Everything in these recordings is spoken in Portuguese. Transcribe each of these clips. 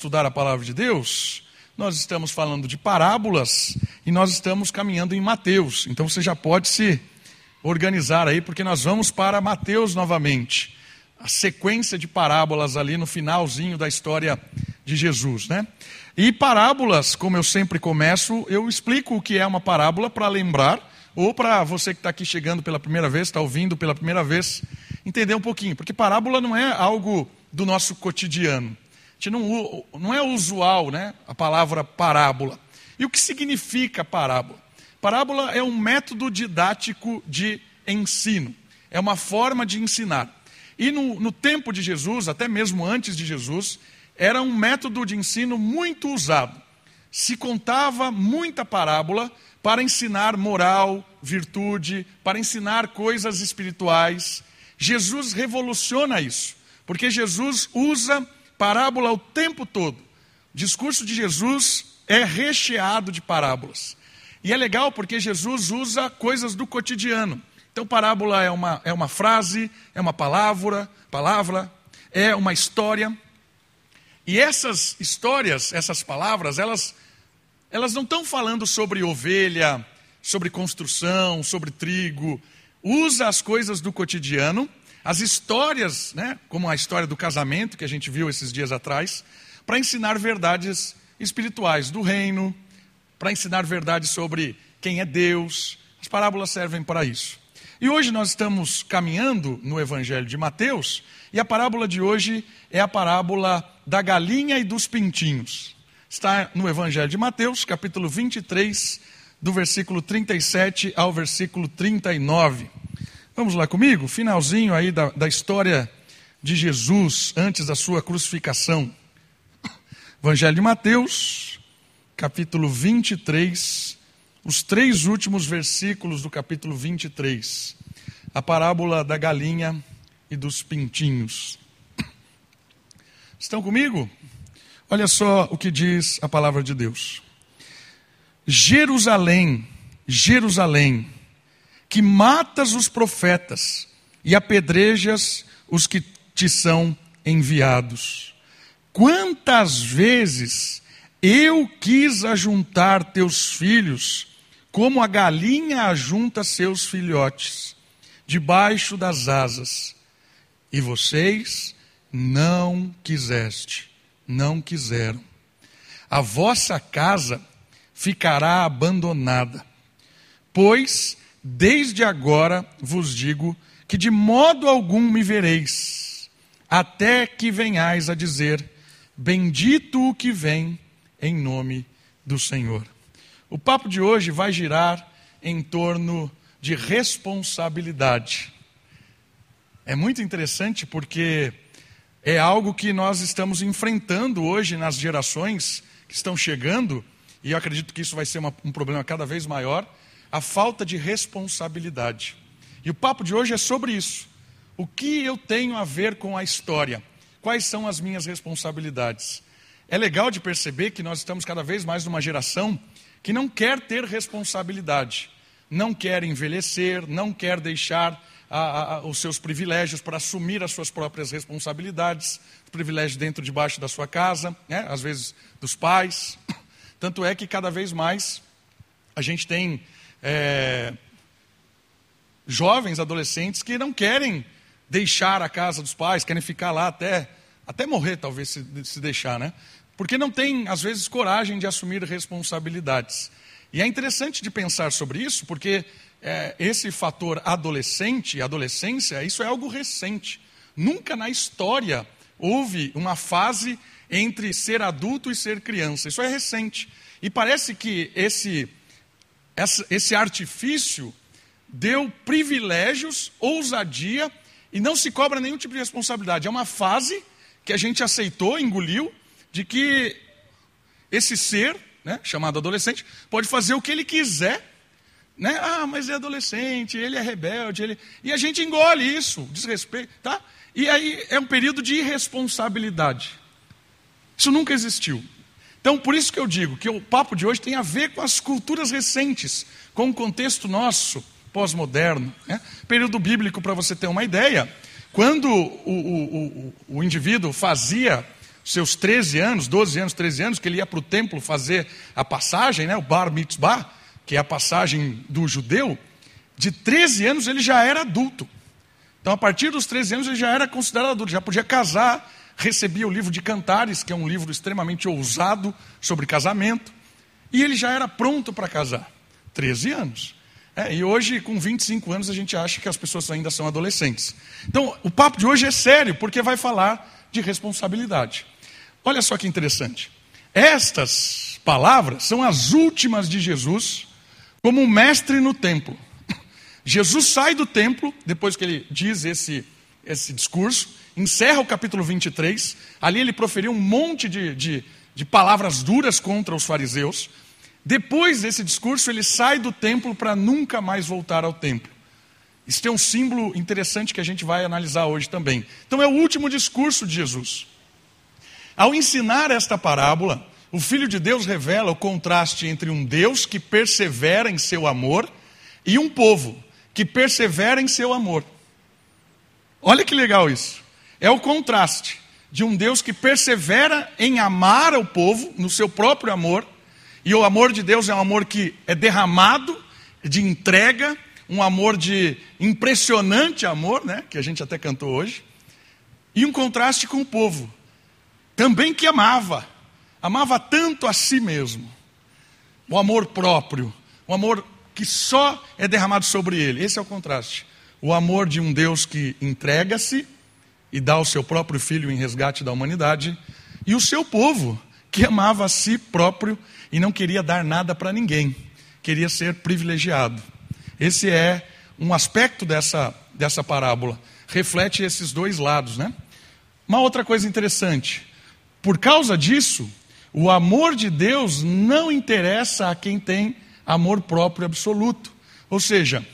estudar a palavra de Deus, nós estamos falando de parábolas e nós estamos caminhando em Mateus. Então você já pode se organizar aí, porque nós vamos para Mateus novamente. A sequência de parábolas ali no finalzinho da história de Jesus, né? E parábolas, como eu sempre começo, eu explico o que é uma parábola para lembrar, ou para você que está aqui chegando pela primeira vez, está ouvindo pela primeira vez, entender um pouquinho, porque parábola não é algo do nosso cotidiano. Gente não, não é usual né, a palavra parábola. E o que significa parábola? Parábola é um método didático de ensino, é uma forma de ensinar. E no, no tempo de Jesus, até mesmo antes de Jesus, era um método de ensino muito usado. Se contava muita parábola para ensinar moral, virtude, para ensinar coisas espirituais. Jesus revoluciona isso, porque Jesus usa parábola o tempo todo. O discurso de Jesus é recheado de parábolas. E é legal porque Jesus usa coisas do cotidiano. Então, parábola é uma, é uma frase, é uma palavra, palavra, é uma história. E essas histórias, essas palavras, elas, elas não estão falando sobre ovelha, sobre construção, sobre trigo. Usa as coisas do cotidiano, as histórias, né, como a história do casamento que a gente viu esses dias atrás, para ensinar verdades espirituais do reino, para ensinar verdades sobre quem é Deus. As parábolas servem para isso. E hoje nós estamos caminhando no Evangelho de Mateus, e a parábola de hoje é a parábola da galinha e dos pintinhos. Está no Evangelho de Mateus, capítulo 23, do versículo 37 ao versículo 39. Vamos lá comigo? Finalzinho aí da, da história de Jesus antes da sua crucificação. Evangelho de Mateus, capítulo 23, os três últimos versículos do capítulo 23, a parábola da galinha e dos pintinhos. Estão comigo? Olha só o que diz a palavra de Deus. Jerusalém, Jerusalém, que matas os profetas e apedrejas os que te são enviados. Quantas vezes eu quis ajuntar teus filhos, como a galinha ajunta seus filhotes, debaixo das asas, e vocês não quiseste, não quiseram. A vossa casa ficará abandonada, pois desde agora vos digo que de modo algum me vereis, até que venhais a dizer: Bendito o que vem em nome do Senhor. O papo de hoje vai girar em torno de responsabilidade. É muito interessante porque é algo que nós estamos enfrentando hoje nas gerações que estão chegando, e eu acredito que isso vai ser uma, um problema cada vez maior a falta de responsabilidade. E o papo de hoje é sobre isso. O que eu tenho a ver com a história? Quais são as minhas responsabilidades? É legal de perceber que nós estamos cada vez mais numa geração que não quer ter responsabilidade, não quer envelhecer, não quer deixar a, a, os seus privilégios para assumir as suas próprias responsabilidades, privilégios dentro debaixo da sua casa, né? às vezes dos pais. Tanto é que cada vez mais a gente tem é, jovens, adolescentes que não querem deixar a casa dos pais, querem ficar lá até, até morrer, talvez, se, se deixar, né? porque não tem, às vezes, coragem de assumir responsabilidades. E é interessante de pensar sobre isso, porque é, esse fator adolescente, adolescência, isso é algo recente. Nunca na história houve uma fase entre ser adulto e ser criança. Isso é recente. E parece que esse, esse artifício deu privilégios, ousadia, e não se cobra nenhum tipo de responsabilidade. É uma fase que a gente aceitou, engoliu, de que esse ser, né, chamado adolescente, pode fazer o que ele quiser. Né? Ah, mas é adolescente, ele é rebelde, ele... e a gente engole isso, desrespeito, tá? E aí é um período de irresponsabilidade. Isso nunca existiu. Então, por isso que eu digo que o papo de hoje tem a ver com as culturas recentes, com o contexto nosso pós-moderno. Né? Período bíblico, para você ter uma ideia, quando o, o, o, o indivíduo fazia seus 13 anos, 12 anos, 13 anos, que ele ia para o templo fazer a passagem, né, o Bar Mitzvah, que é a passagem do judeu, de 13 anos ele já era adulto. Então, a partir dos 13 anos, ele já era considerado adulto, já podia casar, recebia o livro de Cantares, que é um livro extremamente ousado sobre casamento, e ele já era pronto para casar. 13 anos. É, e hoje, com 25 anos, a gente acha que as pessoas ainda são adolescentes. Então, o papo de hoje é sério, porque vai falar de responsabilidade. Olha só que interessante. Estas palavras são as últimas de Jesus como mestre no templo. Jesus sai do templo, depois que ele diz esse, esse discurso, encerra o capítulo 23. Ali ele proferiu um monte de, de, de palavras duras contra os fariseus. Depois desse discurso, ele sai do templo para nunca mais voltar ao templo. Isso tem um símbolo interessante que a gente vai analisar hoje também. Então, é o último discurso de Jesus. Ao ensinar esta parábola, o Filho de Deus revela o contraste entre um Deus que persevera em seu amor e um povo que persevera em seu amor. Olha que legal isso. É o contraste de um Deus que persevera em amar o povo, no seu próprio amor, e o amor de Deus é um amor que é derramado, de entrega, um amor de impressionante amor, né, que a gente até cantou hoje, e um contraste com o povo, também que amava, amava tanto a si mesmo, o amor próprio, o amor que só é derramado sobre ele. Esse é o contraste. O amor de um Deus que entrega-se e dá o seu próprio filho em resgate da humanidade, e o seu povo, que amava a si próprio e não queria dar nada para ninguém, queria ser privilegiado. Esse é um aspecto dessa, dessa parábola, reflete esses dois lados, né? Uma outra coisa interessante, por causa disso, o amor de Deus não interessa a quem tem amor próprio absoluto. Ou seja,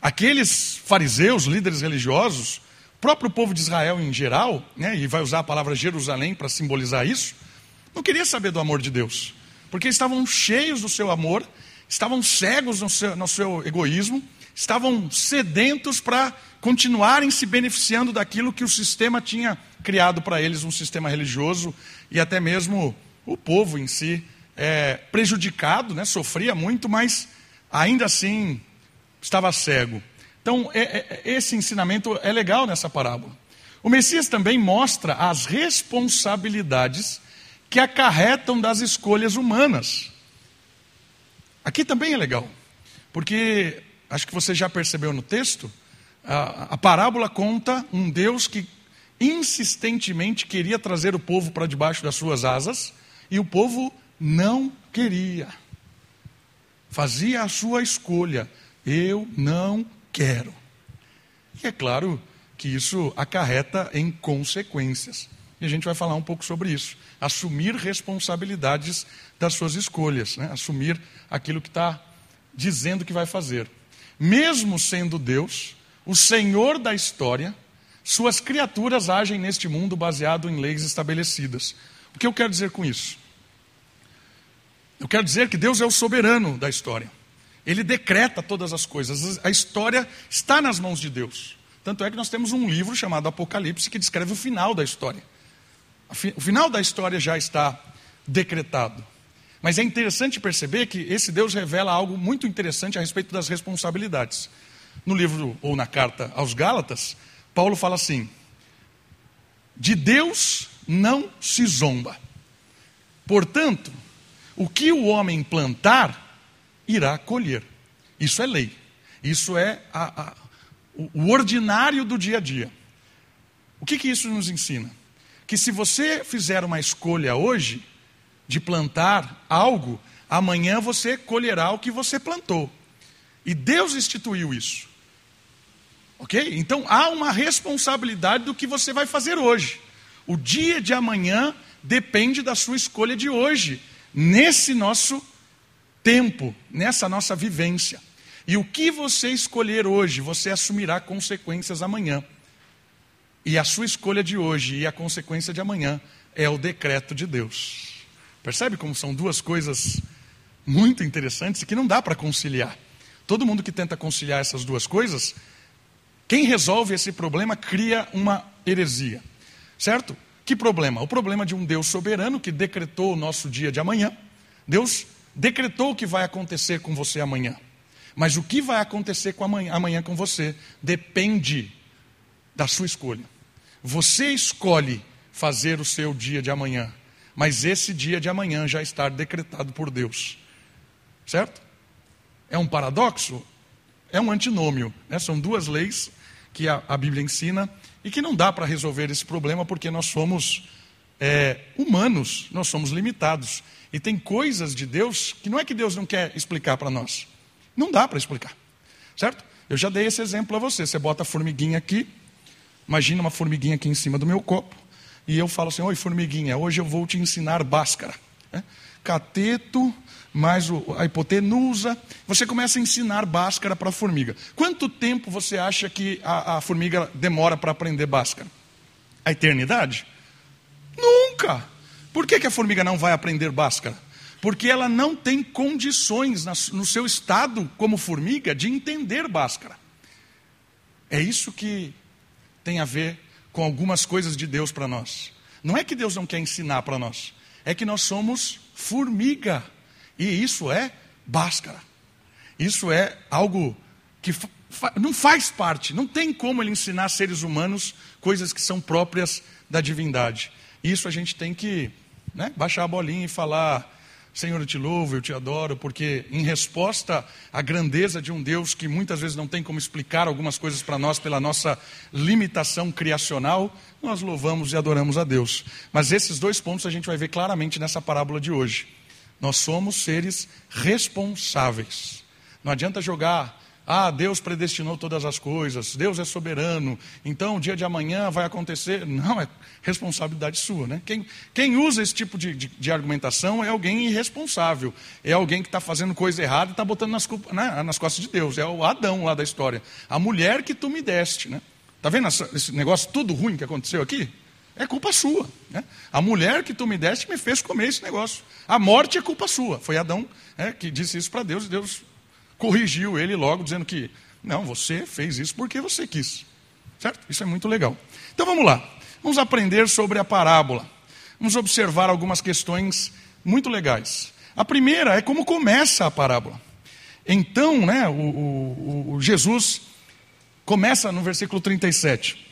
aqueles fariseus, líderes religiosos, próprio povo de Israel em geral, né, e vai usar a palavra Jerusalém para simbolizar isso, não queria saber do amor de Deus porque estavam cheios do seu amor, estavam cegos no seu, no seu egoísmo, estavam sedentos para continuarem se beneficiando daquilo que o sistema tinha criado para eles, um sistema religioso e até mesmo o povo em si é, prejudicado, né, sofria muito, mas ainda assim estava cego. Então, é, é, esse ensinamento é legal nessa parábola. O Messias também mostra as responsabilidades que acarretam das escolhas humanas. Aqui também é legal, porque acho que você já percebeu no texto, a, a parábola conta um Deus que insistentemente queria trazer o povo para debaixo das suas asas e o povo não queria. Fazia a sua escolha. Eu não quero. E é claro que isso acarreta em consequências. E a gente vai falar um pouco sobre isso. Assumir responsabilidades das suas escolhas, né? assumir aquilo que está dizendo que vai fazer. Mesmo sendo Deus, o Senhor da história, suas criaturas agem neste mundo baseado em leis estabelecidas. O que eu quero dizer com isso? Eu quero dizer que Deus é o soberano da história. Ele decreta todas as coisas. A história está nas mãos de Deus. Tanto é que nós temos um livro chamado Apocalipse que descreve o final da história. O final da história já está decretado. Mas é interessante perceber que esse Deus revela algo muito interessante a respeito das responsabilidades. No livro ou na carta aos Gálatas, Paulo fala assim: De Deus não se zomba. Portanto, o que o homem plantar, irá colher. Isso é lei. Isso é a, a, o ordinário do dia a dia. O que, que isso nos ensina? que se você fizer uma escolha hoje de plantar algo, amanhã você colherá o que você plantou. E Deus instituiu isso. Ok? Então há uma responsabilidade do que você vai fazer hoje. O dia de amanhã depende da sua escolha de hoje, nesse nosso tempo, nessa nossa vivência. E o que você escolher hoje, você assumirá consequências amanhã. E a sua escolha de hoje e a consequência de amanhã é o decreto de Deus. Percebe como são duas coisas muito interessantes e que não dá para conciliar. Todo mundo que tenta conciliar essas duas coisas, quem resolve esse problema cria uma heresia. Certo? Que problema? O problema de um Deus soberano que decretou o nosso dia de amanhã. Deus decretou o que vai acontecer com você amanhã. Mas o que vai acontecer com amanhã, amanhã com você depende da sua escolha. Você escolhe fazer o seu dia de amanhã, mas esse dia de amanhã já está decretado por Deus. Certo? É um paradoxo? É um antinômio. Né? São duas leis que a, a Bíblia ensina e que não dá para resolver esse problema porque nós somos é, humanos, nós somos limitados. E tem coisas de Deus que não é que Deus não quer explicar para nós. Não dá para explicar. Certo? Eu já dei esse exemplo a você. Você bota a formiguinha aqui, imagina uma formiguinha aqui em cima do meu copo, e eu falo assim: Oi, formiguinha, hoje eu vou te ensinar báscara. É? Cateto mais a hipotenusa. Você começa a ensinar báscara para a formiga. Quanto tempo você acha que a, a formiga demora para aprender báscara? A eternidade? Nunca! Por que, que a formiga não vai aprender báscara? Porque ela não tem condições no seu estado como formiga de entender báscara. É isso que tem a ver com algumas coisas de Deus para nós. Não é que Deus não quer ensinar para nós, é que nós somos formiga. E isso é báscara. Isso é algo que fa não faz parte, não tem como ele ensinar seres humanos coisas que são próprias da divindade. Isso a gente tem que né, baixar a bolinha e falar: Senhor, eu te louvo, eu te adoro, porque em resposta à grandeza de um Deus que muitas vezes não tem como explicar algumas coisas para nós pela nossa limitação criacional, nós louvamos e adoramos a Deus. Mas esses dois pontos a gente vai ver claramente nessa parábola de hoje. Nós somos seres responsáveis. Não adianta jogar ah, Deus predestinou todas as coisas, Deus é soberano, então o dia de amanhã vai acontecer. Não, é responsabilidade sua. Né? Quem, quem usa esse tipo de, de, de argumentação é alguém irresponsável, é alguém que está fazendo coisa errada e está botando nas, né, nas costas de Deus. É o Adão lá da história. A mulher que tu me deste. Né? Está vendo essa, esse negócio tudo ruim que aconteceu aqui? É culpa sua. Né? A mulher que tu me deste me fez comer esse negócio. A morte é culpa sua. Foi Adão né, que disse isso para Deus e Deus corrigiu ele logo, dizendo que, não, você fez isso porque você quis. Certo? Isso é muito legal. Então vamos lá. Vamos aprender sobre a parábola. Vamos observar algumas questões muito legais. A primeira é como começa a parábola. Então, né, o, o, o Jesus começa no versículo 37.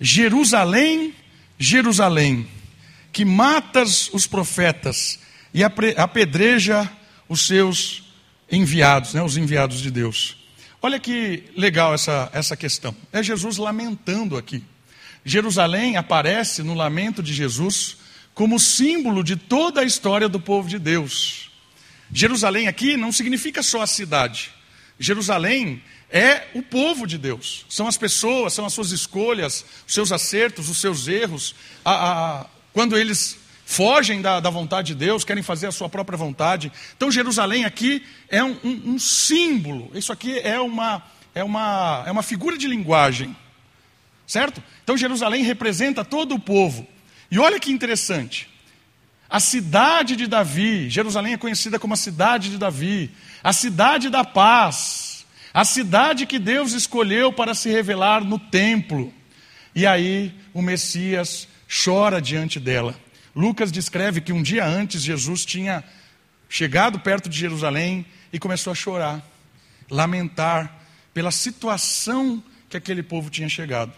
Jerusalém, Jerusalém, que matas os profetas e apedreja os seus enviados, né, os enviados de Deus. Olha que legal essa, essa questão. É Jesus lamentando aqui. Jerusalém aparece no lamento de Jesus como símbolo de toda a história do povo de Deus. Jerusalém aqui não significa só a cidade. Jerusalém é o povo de Deus. São as pessoas, são as suas escolhas, os seus acertos, os seus erros. A, a, quando eles fogem da, da, vontade de Deus, querem fazer a sua própria vontade. Então, Jerusalém aqui é um, um, um símbolo, isso aqui é uma, é, uma, é uma figura de linguagem, certo? Então, Jerusalém representa todo o povo. E olha que interessante, a cidade de Davi, Jerusalém é conhecida como a cidade de Davi, a cidade da paz, a cidade que Deus escolheu para se revelar no templo. E aí o Messias chora diante dela. Lucas descreve que um dia antes Jesus tinha chegado perto de Jerusalém e começou a chorar, lamentar pela situação que aquele povo tinha chegado.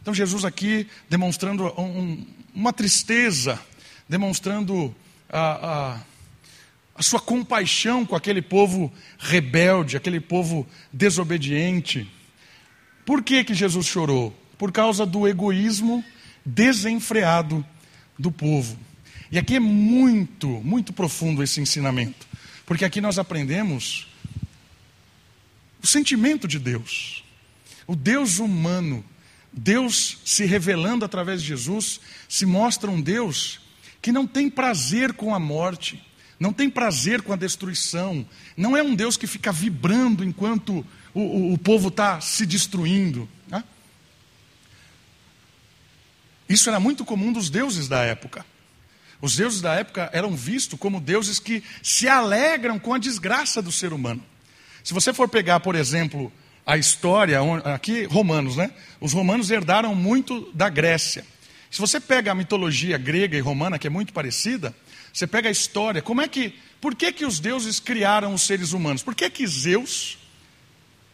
Então, Jesus aqui demonstrando um, uma tristeza, demonstrando a, a, a sua compaixão com aquele povo rebelde, aquele povo desobediente. Por que, que Jesus chorou? Por causa do egoísmo desenfreado do povo. E aqui é muito, muito profundo esse ensinamento, porque aqui nós aprendemos o sentimento de Deus, o Deus humano, Deus se revelando através de Jesus, se mostra um Deus que não tem prazer com a morte, não tem prazer com a destruição, não é um Deus que fica vibrando enquanto o, o, o povo está se destruindo. Né? Isso era muito comum dos deuses da época. Os deuses da época eram vistos como deuses que se alegram com a desgraça do ser humano. Se você for pegar, por exemplo, a história, aqui romanos, né? Os romanos herdaram muito da Grécia. Se você pega a mitologia grega e romana, que é muito parecida, você pega a história, como é que, por que que os deuses criaram os seres humanos? Por que que Zeus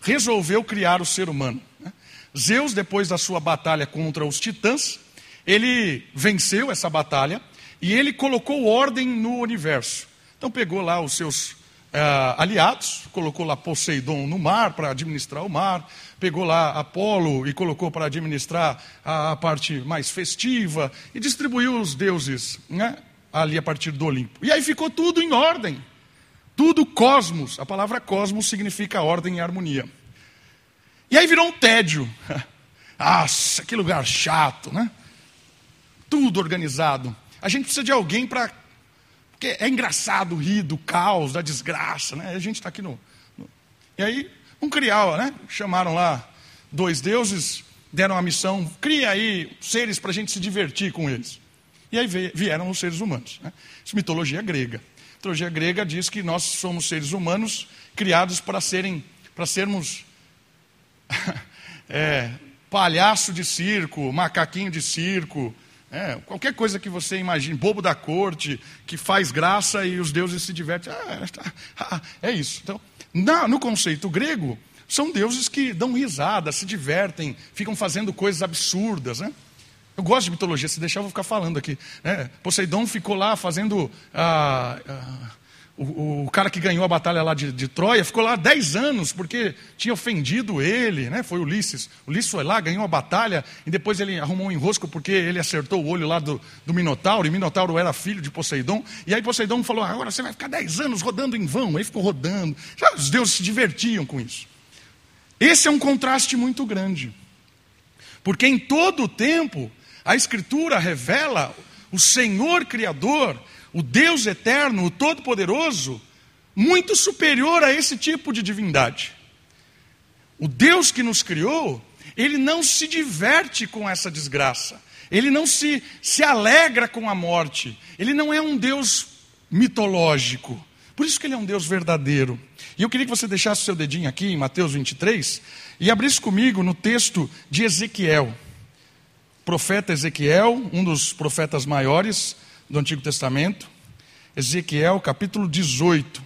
resolveu criar o ser humano? né? Zeus, depois da sua batalha contra os titãs, ele venceu essa batalha e ele colocou ordem no universo. Então pegou lá os seus ah, aliados, colocou lá Poseidon no mar para administrar o mar, pegou lá Apolo e colocou para administrar a, a parte mais festiva e distribuiu os deuses né, ali a partir do Olimpo. E aí ficou tudo em ordem. Tudo cosmos. A palavra cosmos significa ordem e harmonia. E aí virou um tédio. Nossa, que lugar chato, né? Tudo organizado. A gente precisa de alguém para. Porque é engraçado rir do caos, da desgraça, né? A gente está aqui no, no, E aí, um criar, né? Chamaram lá dois deuses, deram a missão, cria aí seres para a gente se divertir com eles. E aí vieram os seres humanos. Né? Isso é mitologia grega. A mitologia grega diz que nós somos seres humanos criados para serem, para sermos é, palhaço de circo, macaquinho de circo, é, qualquer coisa que você imagine, bobo da corte, que faz graça e os deuses se divertem. Ah, tá, ah, é isso. Então, na, no conceito grego, são deuses que dão risada, se divertem, ficam fazendo coisas absurdas. Né? Eu gosto de mitologia, se deixar eu vou ficar falando aqui. Né? Poseidon ficou lá fazendo. Ah, ah, o, o, cara que ganhou a batalha lá de, de, Troia ficou lá 10 anos porque tinha ofendido ele, né? Foi Ulisses. Ulisses foi lá, ganhou a batalha e depois ele arrumou um enrosco porque ele acertou o olho lá do, do Minotauro, e Minotauro era filho de Poseidon. E aí Poseidon falou: agora você vai ficar 10 anos rodando em vão. Aí ficou rodando. Já os deuses se divertiam com isso. Esse é um contraste muito grande. Porque em todo o tempo, a Escritura revela o Senhor Criador o Deus eterno, o Todo-Poderoso, muito superior a esse tipo de divindade. O Deus que nos criou, ele não se diverte com essa desgraça, ele não se, se alegra com a morte, ele não é um Deus mitológico, por isso que ele é um Deus verdadeiro. E eu queria que você deixasse o seu dedinho aqui em Mateus 23 e abrisse comigo no texto de Ezequiel. Profeta Ezequiel, um dos profetas maiores, do Antigo Testamento, Ezequiel capítulo 18.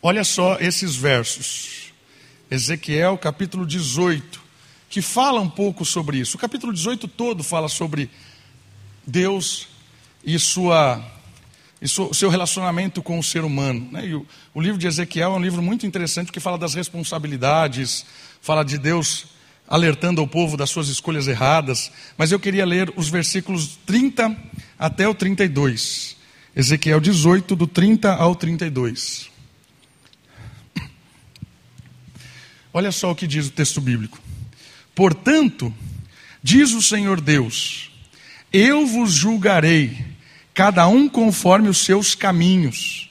Olha só esses versos. Ezequiel capítulo 18, que fala um pouco sobre isso. O capítulo 18 todo fala sobre Deus e sua seu relacionamento com o ser humano. Né? E o, o livro de Ezequiel é um livro muito interessante porque fala das responsabilidades, fala de Deus alertando o povo das suas escolhas erradas, mas eu queria ler os versículos 30 até o 32. Ezequiel 18, do 30 ao 32. Olha só o que diz o texto bíblico. Portanto, diz o Senhor Deus: Eu vos julgarei, cada um conforme os seus caminhos.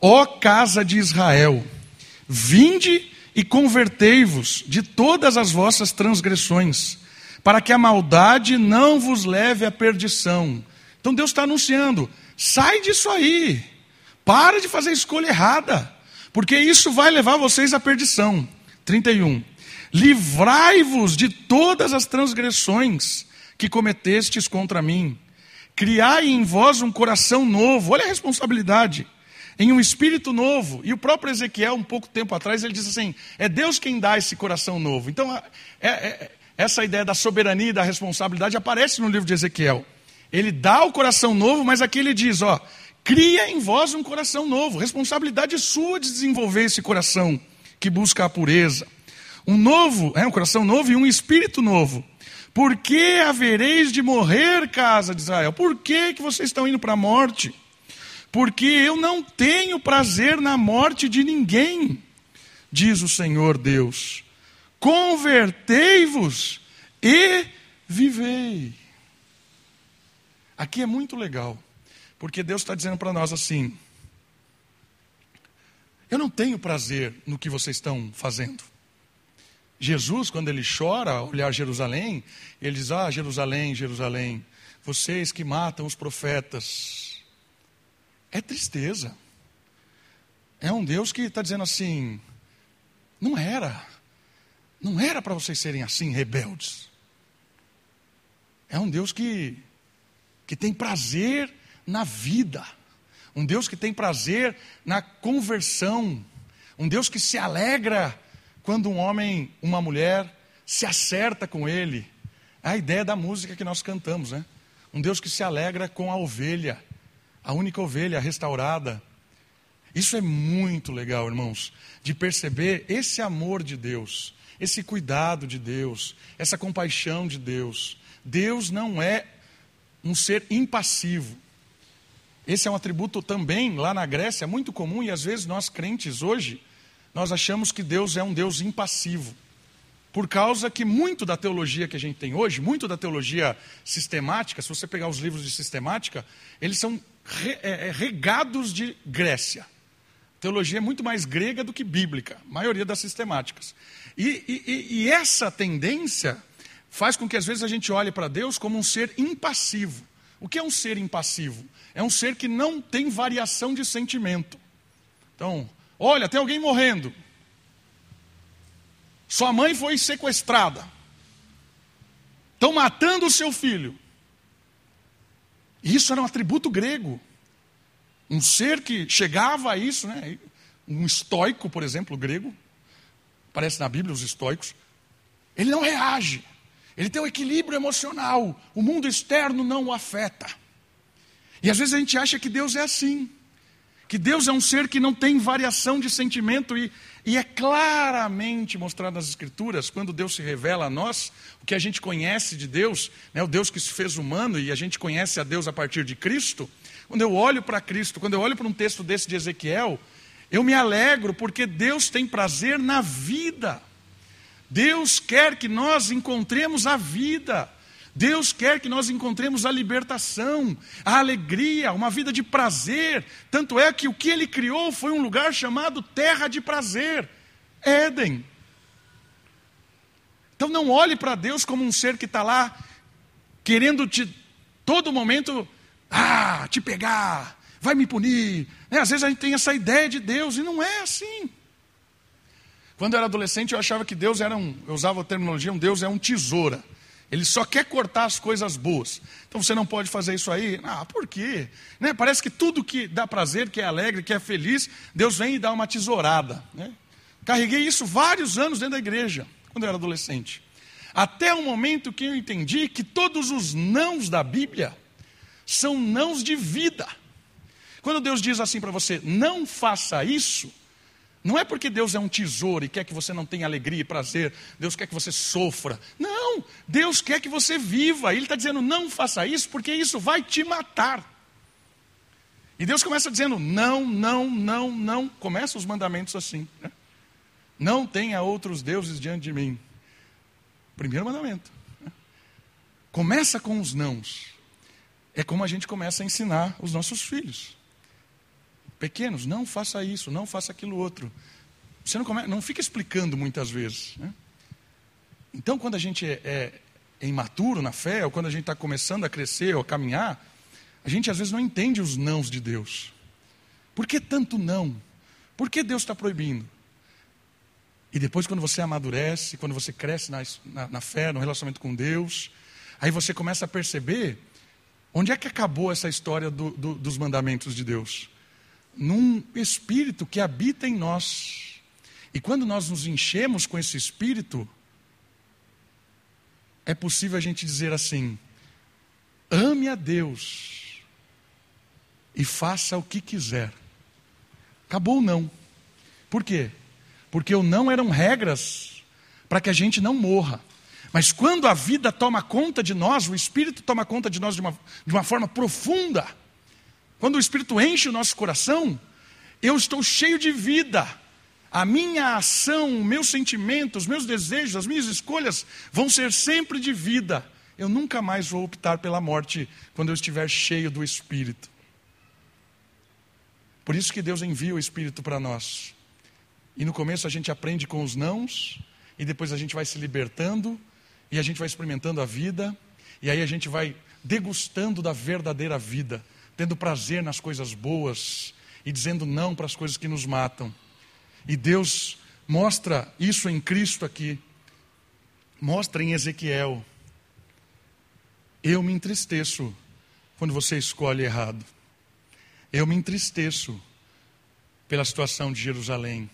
Ó casa de Israel, vinde e convertei-vos de todas as vossas transgressões, para que a maldade não vos leve à perdição. Então Deus está anunciando: sai disso aí, para de fazer escolha errada, porque isso vai levar vocês à perdição. 31. Livrai-vos de todas as transgressões que cometestes contra mim. Criai em vós um coração novo. Olha a responsabilidade em um espírito novo. E o próprio Ezequiel, um pouco tempo atrás, ele diz assim: é Deus quem dá esse coração novo. Então, é, é, essa ideia da soberania e da responsabilidade aparece no livro de Ezequiel. Ele dá o coração novo, mas aqui ele diz: ó, cria em vós um coração novo. Responsabilidade sua de desenvolver esse coração que busca a pureza. Um novo, é um coração novo e um espírito novo. Por que havereis de morrer, casa de Israel? Por que, que vocês estão indo para a morte? Porque eu não tenho prazer na morte de ninguém, diz o Senhor Deus. Convertei-vos e vivei. Aqui é muito legal, porque Deus está dizendo para nós assim: eu não tenho prazer no que vocês estão fazendo. Jesus, quando ele chora olhar Jerusalém, ele diz: Ah, Jerusalém, Jerusalém, vocês que matam os profetas, é tristeza. É um Deus que está dizendo assim: não era, não era para vocês serem assim rebeldes. É um Deus que, que tem prazer na vida. Um Deus que tem prazer na conversão. Um Deus que se alegra quando um homem, uma mulher, se acerta com ele. É a ideia da música que nós cantamos, né? Um Deus que se alegra com a ovelha, a única ovelha restaurada. Isso é muito legal, irmãos, de perceber esse amor de Deus, esse cuidado de Deus, essa compaixão de Deus. Deus não é um ser impassivo. Esse é um atributo também lá na Grécia muito comum e às vezes nós crentes hoje nós achamos que Deus é um Deus impassivo. Por causa que muito da teologia que a gente tem hoje, muito da teologia sistemática, se você pegar os livros de sistemática, eles são é, é, regados de Grécia. A teologia é muito mais grega do que bíblica, a maioria das sistemáticas. E, e, e essa tendência faz com que às vezes a gente olhe para Deus como um ser impassivo. O que é um ser impassivo? É um ser que não tem variação de sentimento. Então, olha, tem alguém morrendo. Sua mãe foi sequestrada. Estão matando o seu filho. Isso era um atributo grego. Um ser que chegava a isso, né? um estoico, por exemplo, grego, aparece na Bíblia os estoicos, ele não reage, ele tem um equilíbrio emocional, o mundo externo não o afeta. E às vezes a gente acha que Deus é assim, que Deus é um ser que não tem variação de sentimento, e, e é claramente mostrado nas Escrituras, quando Deus se revela a nós, o que a gente conhece de Deus, né, o Deus que se fez humano, e a gente conhece a Deus a partir de Cristo. Quando eu olho para Cristo, quando eu olho para um texto desse de Ezequiel, eu me alegro porque Deus tem prazer na vida. Deus quer que nós encontremos a vida. Deus quer que nós encontremos a libertação, a alegria, uma vida de prazer. Tanto é que o que ele criou foi um lugar chamado terra de prazer Éden. Então não olhe para Deus como um ser que está lá querendo te, todo momento, ah, te pegar, vai me punir. É, às vezes a gente tem essa ideia de Deus e não é assim. Quando eu era adolescente, eu achava que Deus era um, eu usava a terminologia, um Deus é um tesoura. Ele só quer cortar as coisas boas. Então você não pode fazer isso aí. Ah, por quê? Né? Parece que tudo que dá prazer, que é alegre, que é feliz, Deus vem e dá uma tesourada. Né? Carreguei isso vários anos dentro da igreja, quando eu era adolescente. Até o momento que eu entendi que todos os nãos da Bíblia são nãos de vida. Quando Deus diz assim para você, não faça isso, não é porque Deus é um tesouro e quer que você não tenha alegria e prazer, Deus quer que você sofra. Não, Deus quer que você viva. Ele está dizendo: não faça isso, porque isso vai te matar. E Deus começa dizendo: não, não, não, não. Começa os mandamentos assim. Né? Não tenha outros deuses diante de mim. Primeiro mandamento. Né? Começa com os nãos. É como a gente começa a ensinar os nossos filhos pequenos, não faça isso, não faça aquilo outro. Você não, não fica explicando muitas vezes. Né? Então, quando a gente é, é, é imaturo na fé, ou quando a gente está começando a crescer ou a caminhar, a gente às vezes não entende os nãos de Deus. Por que tanto não? Por que Deus está proibindo? E depois, quando você amadurece, quando você cresce na, na, na, fé, no relacionamento com Deus, aí você começa a perceber onde é que acabou essa história do, do, dos mandamentos de Deus num espírito que habita em nós. E quando nós nos enchemos com esse espírito, é possível a gente dizer assim: ame a Deus e faça o que quiser. Acabou não. Por quê? Porque o não eram regras para que a gente não morra. Mas quando a vida toma conta de nós, o Espírito toma conta de nós de uma, de uma forma profunda, quando o Espírito enche o nosso coração, eu estou cheio de vida. A minha ação, meus sentimentos, meus desejos, as minhas escolhas vão ser sempre de vida. Eu nunca mais vou optar pela morte quando eu estiver cheio do Espírito. Por isso que Deus envia o Espírito para nós. E no começo a gente aprende com os nãos, e depois a gente vai se libertando, e a gente vai experimentando a vida, e aí a gente vai degustando da verdadeira vida tendo prazer nas coisas boas e dizendo não para as coisas que nos matam. E Deus mostra isso em Cristo aqui, mostra em Ezequiel. Eu me entristeço quando você escolhe errado. Eu me entristeço pela situação de Jerusalém.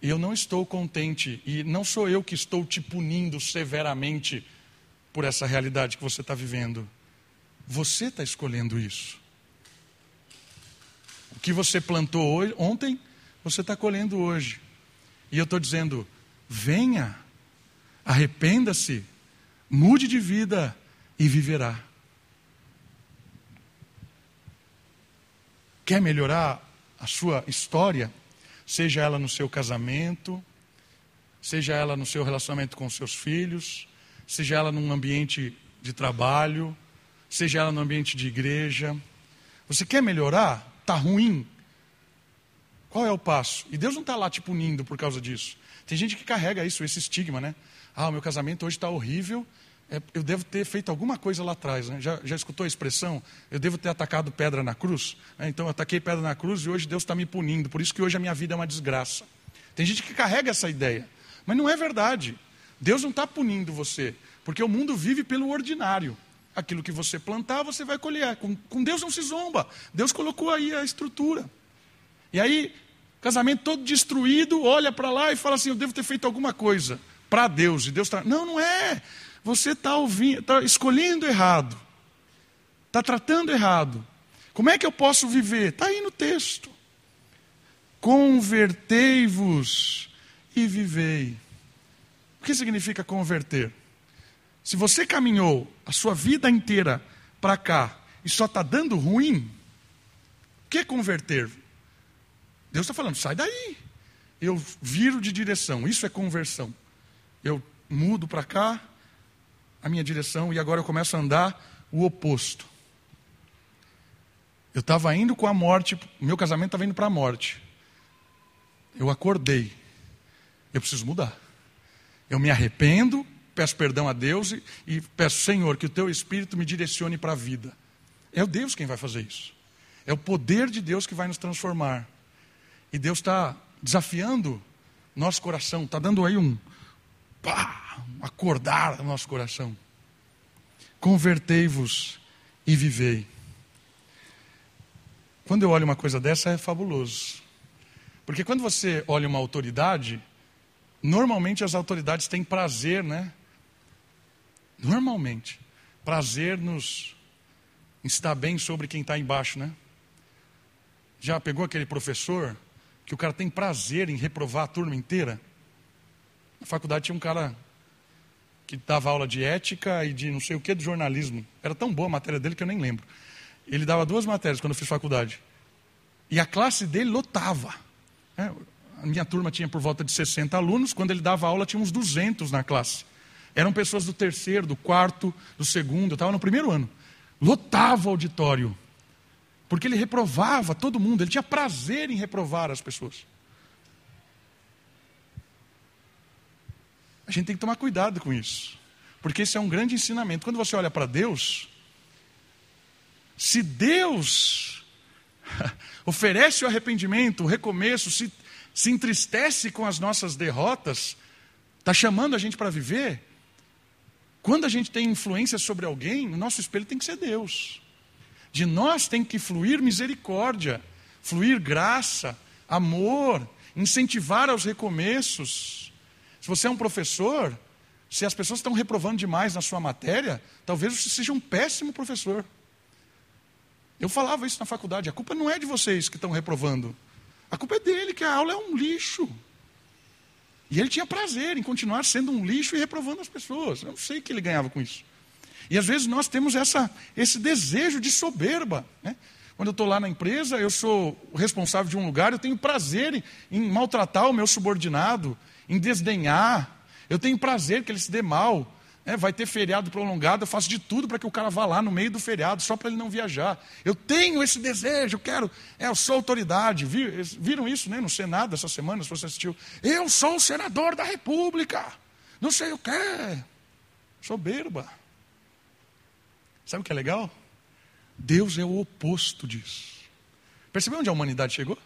Eu não estou contente, e não sou eu que estou te punindo severamente por essa realidade que você está vivendo. Você está escolhendo isso. O que você plantou hoje, ontem, você está colhendo hoje. E eu estou dizendo: venha, arrependa-se, mude de vida e viverá. Quer melhorar a sua história? Seja ela no seu casamento, seja ela no seu relacionamento com seus filhos, seja ela num ambiente de trabalho, seja ela no ambiente de igreja. Você quer melhorar? Está ruim? Qual é o passo? E Deus não está lá te punindo por causa disso. Tem gente que carrega isso, esse estigma, né? Ah, o meu casamento hoje está horrível, é, eu devo ter feito alguma coisa lá atrás. Né? Já, já escutou a expressão? Eu devo ter atacado pedra na cruz? É, então eu ataquei pedra na cruz e hoje Deus está me punindo. Por isso que hoje a minha vida é uma desgraça. Tem gente que carrega essa ideia, mas não é verdade. Deus não está punindo você, porque o mundo vive pelo ordinário. Aquilo que você plantar, você vai colher. Com, com Deus não se zomba. Deus colocou aí a estrutura. E aí, casamento todo destruído, olha para lá e fala assim: eu devo ter feito alguma coisa para Deus. E Deus está. Não, não é. Você está tá escolhendo errado. Está tratando errado. Como é que eu posso viver? Está aí no texto. Convertei-vos e vivei. O que significa converter? Se você caminhou a sua vida inteira para cá e só está dando ruim, o que é converter? Deus está falando, sai daí. Eu viro de direção, isso é conversão. Eu mudo para cá, a minha direção, e agora eu começo a andar o oposto. Eu estava indo com a morte, meu casamento estava indo para a morte. Eu acordei. Eu preciso mudar. Eu me arrependo, peço perdão a Deus e, e peço, Senhor, que o teu Espírito me direcione para a vida. É o Deus quem vai fazer isso. É o poder de Deus que vai nos transformar. E Deus está desafiando nosso coração, está dando aí um pá, acordar no nosso coração. Convertei-vos e vivei. Quando eu olho uma coisa dessa é fabuloso. Porque quando você olha uma autoridade, normalmente as autoridades têm prazer, né? Normalmente, prazer nos estar bem sobre quem está embaixo, né? Já pegou aquele professor que o cara tem prazer em reprovar a turma inteira? Na faculdade tinha um cara que dava aula de ética e de não sei o que, de jornalismo. Era tão boa a matéria dele que eu nem lembro. Ele dava duas matérias quando eu fiz faculdade. E a classe dele lotava. É, a minha turma tinha por volta de 60 alunos, quando ele dava aula tinha uns 200 na classe. Eram pessoas do terceiro, do quarto, do segundo, eu estava no primeiro ano. Lotava o auditório. Porque ele reprovava todo mundo, ele tinha prazer em reprovar as pessoas. A gente tem que tomar cuidado com isso. Porque isso é um grande ensinamento. Quando você olha para Deus, se Deus oferece o arrependimento, o recomeço, se, se entristece com as nossas derrotas, está chamando a gente para viver, quando a gente tem influência sobre alguém, o nosso espelho tem que ser Deus. De nós tem que fluir misericórdia, fluir graça, amor, incentivar aos recomeços. Se você é um professor, se as pessoas estão reprovando demais na sua matéria, talvez você seja um péssimo professor. Eu falava isso na faculdade, a culpa não é de vocês que estão reprovando. A culpa é dele, que a aula é um lixo. E ele tinha prazer em continuar sendo um lixo e reprovando as pessoas. Eu não sei o que ele ganhava com isso. E às vezes nós temos essa, esse desejo de soberba. Né? Quando eu estou lá na empresa, eu sou o responsável de um lugar, eu tenho prazer em, em maltratar o meu subordinado, em desdenhar. Eu tenho prazer que ele se dê mal. É, vai ter feriado prolongado, eu faço de tudo para que o cara vá lá no meio do feriado, só para ele não viajar. Eu tenho esse desejo, eu quero, é, eu sou autoridade. Viram isso né, no Senado essa semana, se você assistiu? Eu sou o senador da República, não sei o quê. Soberba. Sabe o que é legal? Deus é o oposto disso. Percebeu onde a humanidade chegou?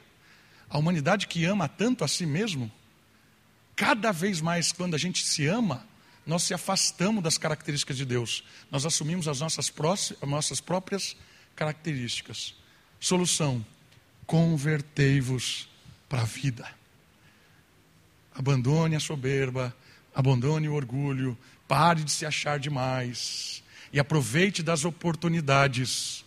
A humanidade que ama tanto a si mesmo, cada vez mais, quando a gente se ama, nós se afastamos das características de Deus. Nós assumimos as nossas, as nossas próprias características. Solução: convertei-vos para a vida. Abandone a soberba, abandone o orgulho, pare de se achar demais e aproveite das oportunidades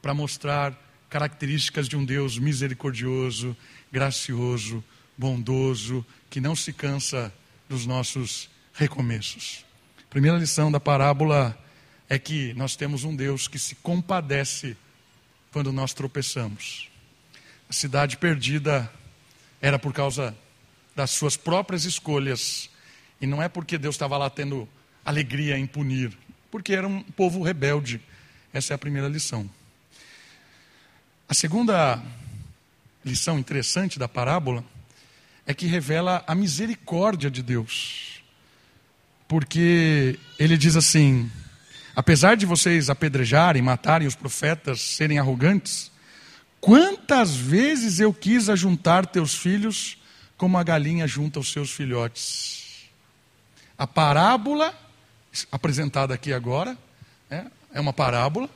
para mostrar características de um Deus misericordioso, gracioso, bondoso, que não se cansa dos nossos recomeços. Primeira lição da parábola é que nós temos um Deus que se compadece quando nós tropeçamos. A cidade perdida era por causa das suas próprias escolhas, e não é porque Deus estava lá tendo alegria em punir, porque era um povo rebelde. Essa é a primeira lição. A segunda lição interessante da parábola é que revela a misericórdia de Deus. Porque ele diz assim: apesar de vocês apedrejarem, matarem os profetas, serem arrogantes, quantas vezes eu quis ajuntar teus filhos como a galinha junta os seus filhotes. A parábola apresentada aqui agora é, é uma parábola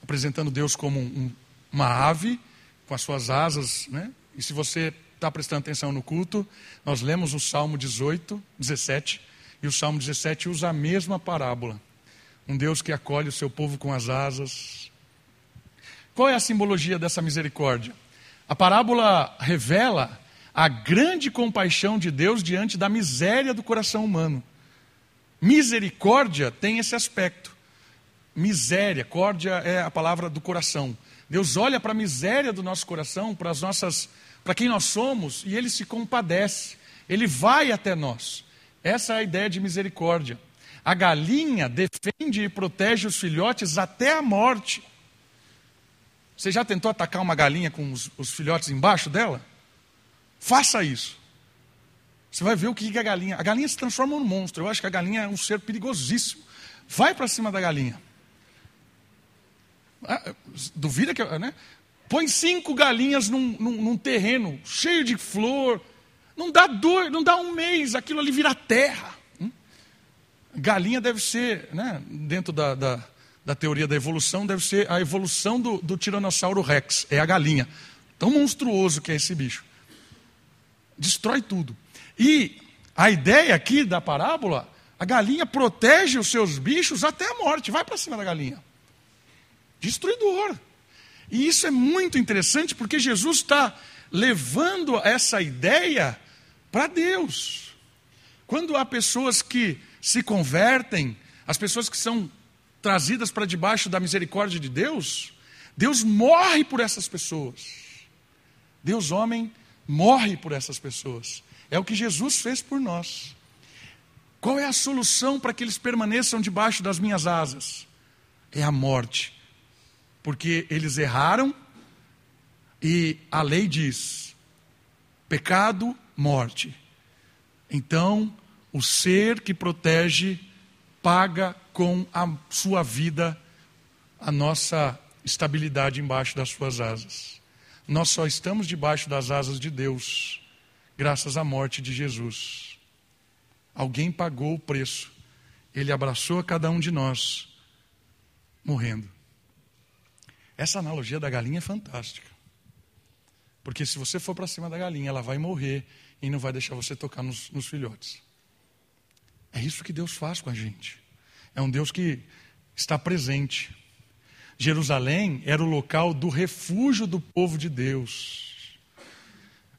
apresentando Deus como um, uma ave com as suas asas, né? E se você está prestando atenção no culto, nós lemos o Salmo 18, 17, e o Salmo 17 usa a mesma parábola. Um Deus que acolhe o seu povo com as asas. Qual é a simbologia dessa misericórdia? A parábola revela a grande compaixão de Deus diante da miséria do coração humano. Misericórdia tem esse aspecto. Miséria, córdia é a palavra do coração. Deus olha para a miséria do nosso coração, para as nossas para quem nós somos e ele se compadece, ele vai até nós. Essa é a ideia de misericórdia. A galinha defende e protege os filhotes até a morte. Você já tentou atacar uma galinha com os, os filhotes embaixo dela? Faça isso. Você vai ver o que é a galinha. A galinha se transforma num monstro. Eu acho que a galinha é um ser perigosíssimo. Vai para cima da galinha. Ah, duvida que. Né? Põe cinco galinhas num, num, num terreno cheio de flor. Não dá dois, não dá um mês, aquilo ali vira terra. Hum? Galinha deve ser, né, dentro da, da, da, teoria da evolução, deve ser a evolução do, do Tiranossauro Rex. É a galinha. Tão monstruoso que é esse bicho. Destrói tudo. E a ideia aqui da parábola, a galinha protege os seus bichos até a morte. Vai para cima da galinha. Destruidor. E isso é muito interessante porque Jesus está levando essa ideia para Deus. Quando há pessoas que se convertem, as pessoas que são trazidas para debaixo da misericórdia de Deus, Deus morre por essas pessoas. Deus, homem, morre por essas pessoas. É o que Jesus fez por nós. Qual é a solução para que eles permaneçam debaixo das minhas asas? É a morte porque eles erraram e a lei diz: pecado, morte. Então, o ser que protege paga com a sua vida a nossa estabilidade embaixo das suas asas. Nós só estamos debaixo das asas de Deus, graças à morte de Jesus. Alguém pagou o preço, ele abraçou a cada um de nós, morrendo. Essa analogia da galinha é fantástica. Porque se você for para cima da galinha, ela vai morrer e não vai deixar você tocar nos, nos filhotes. É isso que Deus faz com a gente. É um Deus que está presente. Jerusalém era o local do refúgio do povo de Deus.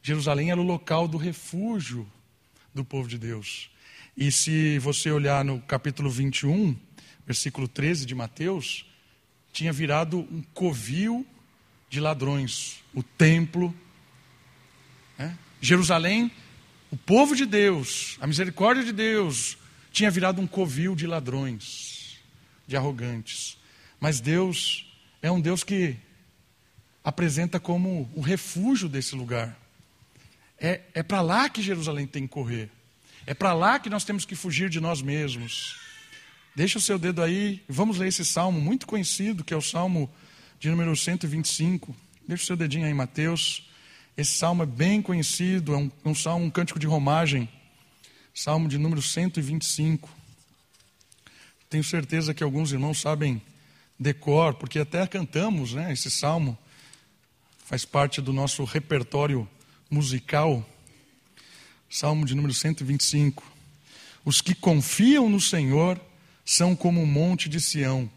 Jerusalém era o local do refúgio do povo de Deus. E se você olhar no capítulo 21, versículo 13 de Mateus, tinha virado um covil de ladrões. O templo, né? Jerusalém, o povo de Deus, a misericórdia de Deus, tinha virado um covil de ladrões, de arrogantes. Mas Deus é um Deus que apresenta como o refúgio desse lugar. É, é para lá que Jerusalém tem que correr. É para lá que nós temos que fugir de nós mesmos. Deixa o seu dedo aí, vamos ler esse salmo muito conhecido, que é o salmo de número 125. Deixa o seu dedinho aí, Mateus. Esse salmo é bem conhecido, é um, um salmo, um cântico de romagem. Salmo de número 125. Tenho certeza que alguns irmãos sabem decor, porque até cantamos né, esse salmo, faz parte do nosso repertório musical. Salmo de número 125. Os que confiam no Senhor são como o monte de Sião,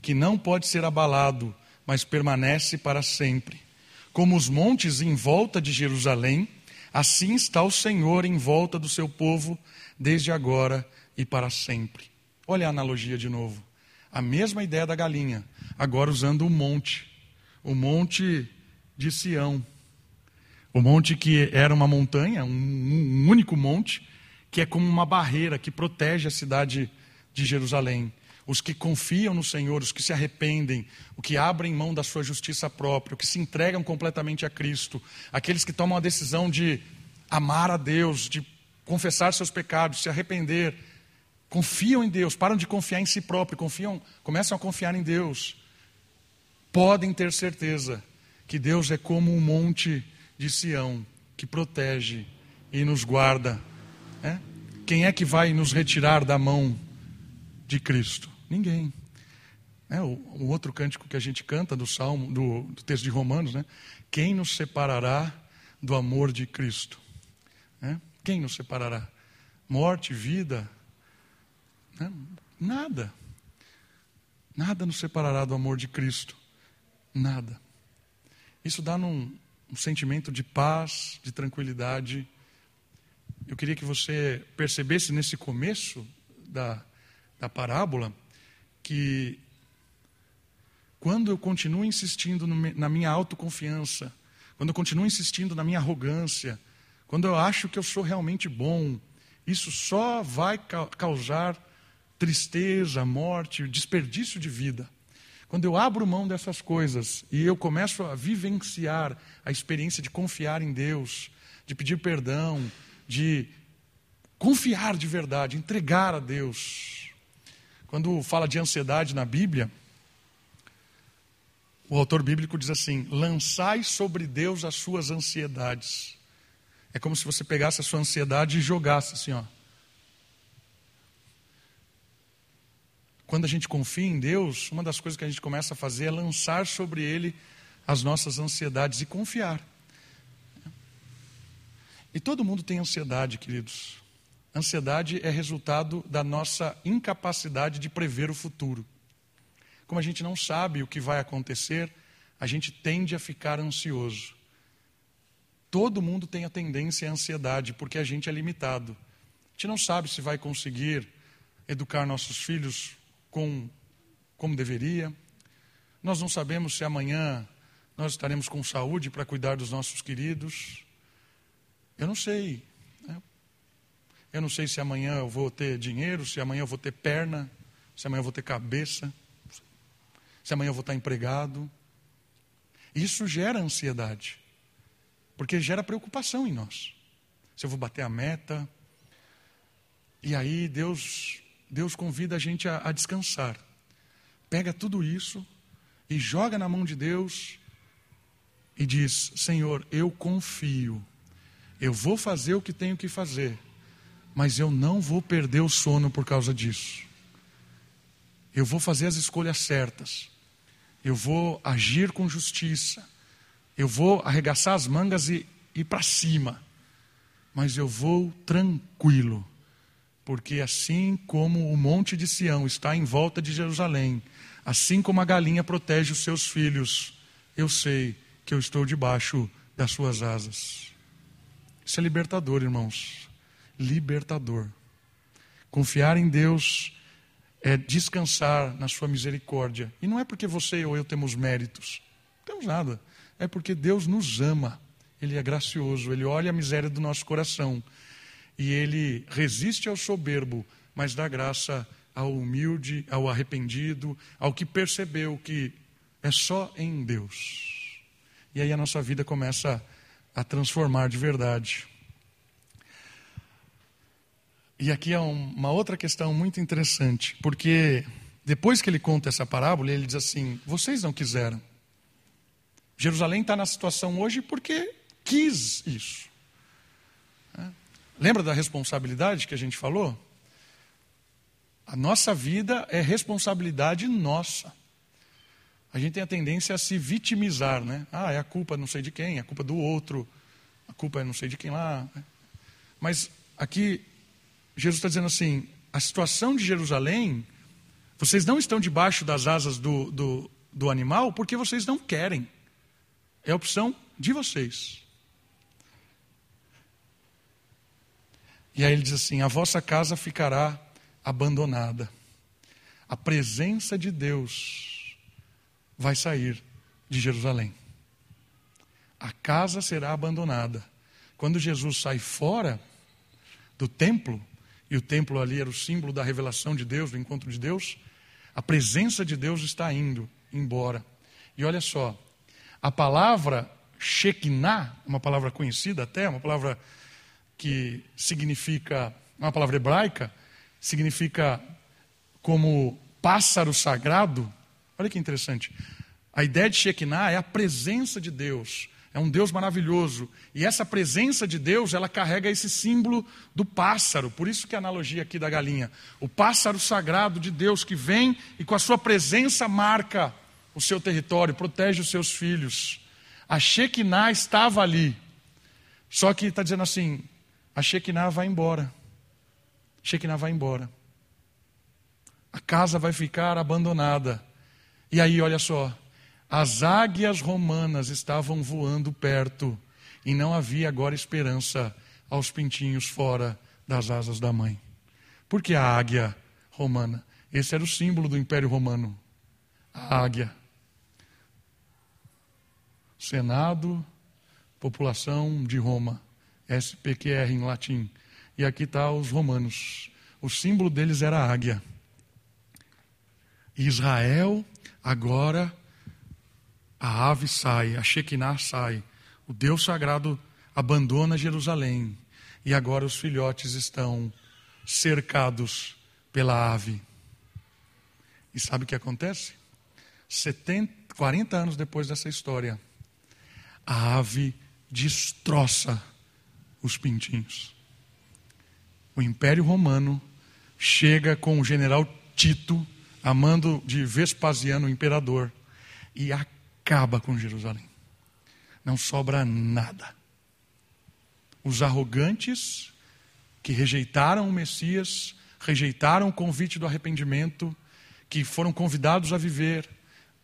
que não pode ser abalado, mas permanece para sempre. Como os montes em volta de Jerusalém, assim está o Senhor em volta do seu povo, desde agora e para sempre. Olha a analogia de novo. A mesma ideia da galinha, agora usando o monte. O monte de Sião. O monte que era uma montanha, um, único monte, que é como uma barreira que protege a cidade de Jerusalém. Os que confiam no Senhor, os que se arrependem, os que abrem mão da sua justiça própria, os que se entregam completamente a Cristo, aqueles que tomam a decisão de amar a Deus, de confessar seus pecados, se arrepender, confiam em Deus, param de confiar em si próprio, confiam, começam a confiar em Deus. Podem ter certeza que Deus é como um monte de Sião que protege e nos guarda. Né? Quem é que vai nos retirar da mão de Cristo? Ninguém. É, o, o, outro cântico que a gente canta do Salmo, do, do, texto de Romanos, né? Quem nos separará do amor de Cristo? É? Quem nos separará? Morte, vida? Né? Nada. Nada nos separará do amor de Cristo. Nada. Isso dá num, um sentimento de paz, de tranquilidade. Eu queria que você percebesse nesse começo da, da parábola que quando eu continuo insistindo na minha autoconfiança, quando eu continuo insistindo na minha arrogância, quando eu acho que eu sou realmente bom, isso só vai causar tristeza, morte, desperdício de vida. Quando eu abro mão dessas coisas e eu começo a vivenciar a experiência de confiar em Deus, de pedir perdão, de confiar de verdade, entregar a Deus, quando fala de ansiedade na Bíblia, o autor bíblico diz assim: lançai sobre Deus as suas ansiedades. É como se você pegasse a sua ansiedade e jogasse assim, ó. Quando a gente confia em Deus, uma das coisas que a gente começa a fazer é lançar sobre Ele as nossas ansiedades e confiar. E todo mundo tem ansiedade, queridos. Ansiedade é resultado da nossa incapacidade de prever o futuro. Como a gente não sabe o que vai acontecer, a gente tende a ficar ansioso. Todo mundo tem a tendência à ansiedade, porque a gente é limitado. A gente não sabe se vai conseguir educar nossos filhos com, como deveria. Nós não sabemos se amanhã nós estaremos com saúde para cuidar dos nossos queridos. Eu não sei. Eu não sei se amanhã eu vou ter dinheiro, se amanhã eu vou ter perna, se amanhã eu vou ter cabeça, se amanhã eu vou estar empregado. Isso gera ansiedade, porque gera preocupação em nós. Se eu vou bater a meta. E aí Deus, Deus convida a gente a, a descansar. Pega tudo isso e joga na mão de Deus e diz: Senhor, eu confio, eu vou fazer o que tenho que fazer mas eu não vou perder o sono por causa disso. Eu vou fazer as escolhas certas. Eu vou agir com justiça. Eu vou arregaçar as mangas e ir para cima. Mas eu vou tranquilo. Porque assim como o monte de Sião está em volta de Jerusalém, assim como a galinha protege os seus filhos, eu sei que eu estou debaixo das suas asas. Isso é libertador, irmãos libertador. Confiar em Deus é descansar na sua misericórdia. E não é porque você ou eu temos méritos, não temos nada. É porque Deus nos ama. Ele é gracioso, ele olha a miséria do nosso coração e ele resiste ao soberbo, mas dá graça ao humilde, ao arrependido, ao que percebeu que é só em Deus. E aí a nossa vida começa a transformar de verdade. E aqui é uma outra questão muito interessante, porque depois que ele conta essa parábola, ele diz assim: vocês não quiseram. Jerusalém está na situação hoje porque quis isso. Lembra da responsabilidade que a gente falou? A nossa vida é responsabilidade nossa. A gente tem a tendência a se vitimizar, né? Ah, é a culpa não sei de quem, é a culpa do outro, a culpa é não sei de quem lá. Mas aqui, Jesus está dizendo assim: a situação de Jerusalém, vocês não estão debaixo das asas do, do, do animal porque vocês não querem. É opção de vocês. E aí ele diz assim: a vossa casa ficará abandonada. A presença de Deus vai sair de Jerusalém. A casa será abandonada. Quando Jesus sai fora do templo, e o templo ali era o símbolo da revelação de Deus, do encontro de Deus, a presença de Deus está indo embora. E olha só, a palavra Shekinah, uma palavra conhecida até, uma palavra que significa, uma palavra hebraica, significa como pássaro sagrado. Olha que interessante. A ideia de Shekinah é a presença de Deus. É um Deus maravilhoso. E essa presença de Deus, ela carrega esse símbolo do pássaro. Por isso que a analogia aqui da galinha. O pássaro sagrado de Deus que vem e com a sua presença marca o seu território, protege os seus filhos. A Shekinah estava ali. Só que está dizendo assim: a Shekinah vai embora. Shekinah vai embora. A casa vai ficar abandonada. E aí, olha só, as águias romanas estavam voando perto e não havia agora esperança aos pintinhos fora das asas da mãe. Por que a águia romana? Esse era o símbolo do Império Romano. A águia. Senado, população de Roma, SPQR em latim. E aqui está os romanos. O símbolo deles era a águia. Israel, agora, a ave sai, a Shekinah sai. O Deus sagrado abandona Jerusalém. E agora os filhotes estão cercados pela ave. E sabe o que acontece? 70, 40 anos depois dessa história, a ave destroça os pintinhos. O Império Romano chega com o general Tito, amando de Vespasiano, o imperador, e acaba com Jerusalém. Não sobra nada. Os arrogantes que rejeitaram o Messias, rejeitaram o convite do arrependimento, que foram convidados a viver,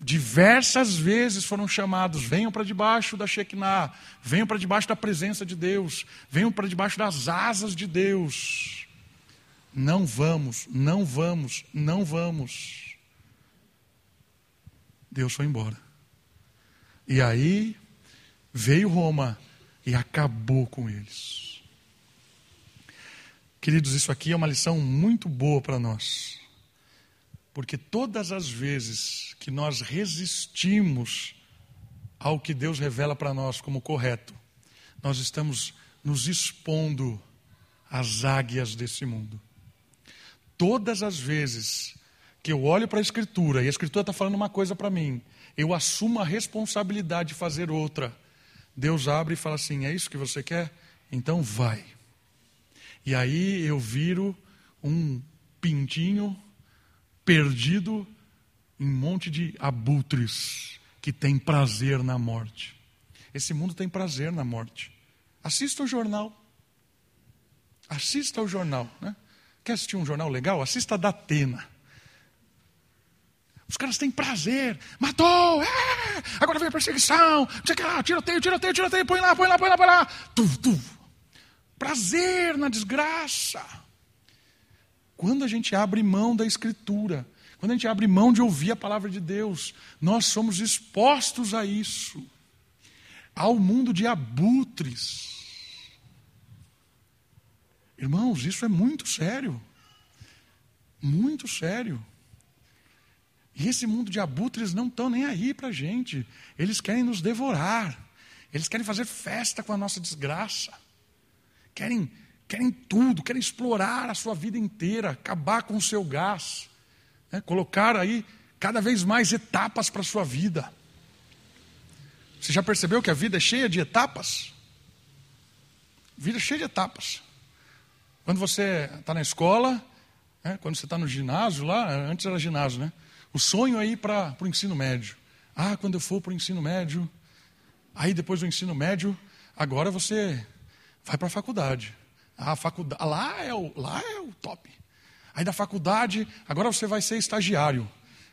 diversas vezes foram chamados: venham para debaixo da Shekinah, venham para debaixo da presença de Deus, venham para debaixo das asas de Deus. Não vamos, não vamos, não vamos. Deus foi embora. E aí veio Roma e acabou com eles. Queridos, isso aqui é uma lição muito boa para nós. Porque todas as vezes que nós resistimos ao que Deus revela para nós como correto, nós estamos nos expondo às águias desse mundo. Todas as vezes que eu olho para a Escritura e a Escritura está falando uma coisa para mim, eu assumo a responsabilidade de fazer outra. Deus abre e fala assim: é isso que você quer? Então vai. E aí eu viro um pintinho perdido em um monte de abutres que tem prazer na morte. Esse mundo tem prazer na morte. Assista o jornal. Assista o jornal. Né? Quer assistir um jornal legal? Assista a Datena. Os caras têm prazer. Matou! É! Agora vem a perseguição. Lá. Tiroteio, tiroteio, tiroteio. Põe lá, põe lá, põe lá, põe lá. Tu, tu. Prazer na desgraça. Quando a gente abre mão da Escritura, quando a gente abre mão de ouvir a palavra de Deus, nós somos expostos a isso, ao mundo de abutres. Irmãos, isso é muito sério. Muito sério. E esse mundo de abutres não estão nem aí para a gente. Eles querem nos devorar. Eles querem fazer festa com a nossa desgraça. Querem querem tudo, querem explorar a sua vida inteira, acabar com o seu gás, né? colocar aí cada vez mais etapas para a sua vida. Você já percebeu que a vida é cheia de etapas? Vida é cheia de etapas. Quando você está na escola, É, quando você está no ginásio lá, antes era ginásio, né? O sonho é ir para o ensino médio. Ah, quando eu for para o ensino médio. Aí depois do ensino médio, agora você vai para a faculdade. Ah, a faculdade, lá é o, lá é o top. Aí da faculdade, agora você vai ser estagiário.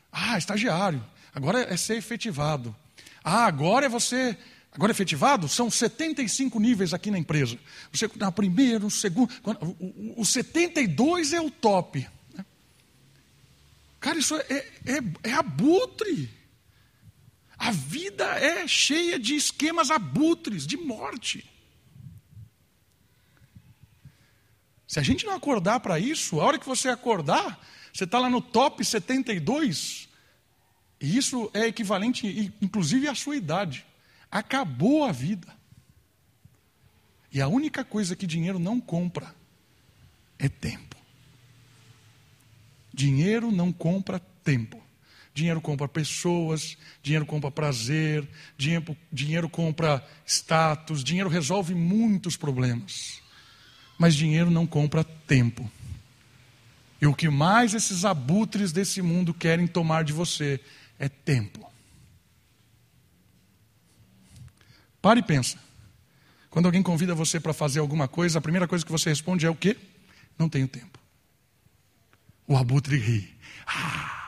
Ah, estagiário. Agora é ser efetivado. Ah, agora é você. Agora é efetivado? São 75 níveis aqui na empresa. Você na primeiro, segundo. O, o, o 72 é o top. Cara, isso é, é, é abutre. A vida é cheia de esquemas abutres, de morte. Se a gente não acordar para isso, a hora que você acordar, você está lá no top 72, e isso é equivalente, inclusive, à sua idade. Acabou a vida. E a única coisa que dinheiro não compra é tempo. Dinheiro não compra tempo. Dinheiro compra pessoas, dinheiro compra prazer, dinheiro, dinheiro compra status, dinheiro resolve muitos problemas mas dinheiro não compra tempo. E o que mais esses abutres desse mundo querem tomar de você é tempo. Pare e pensa. Quando alguém convida você para fazer alguma coisa, a primeira coisa que você responde é o quê? Não tenho tempo. O abutre ri. Ah.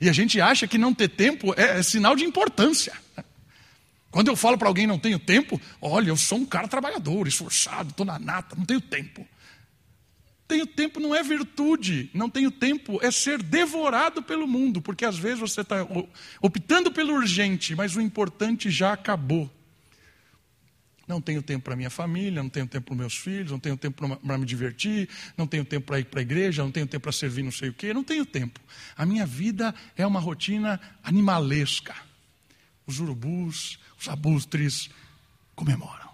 E a gente acha que não ter tempo é, é sinal de importância. Quando eu falo para alguém não tenho tempo, olha, eu sou um cara trabalhador, esforçado, estou na nata, não tenho tempo. Tenho tempo não é virtude, não tenho tempo é ser devorado pelo mundo, porque às vezes você está optando pelo urgente, mas o importante já acabou. Não tenho tempo para minha família, não tenho tempo para meus filhos, não tenho tempo para me divertir, não tenho tempo para ir para a igreja, não tenho tempo para servir não sei o quê, não tenho tempo. A minha vida é uma rotina animalesca. Os urubus, os abutres comemoram.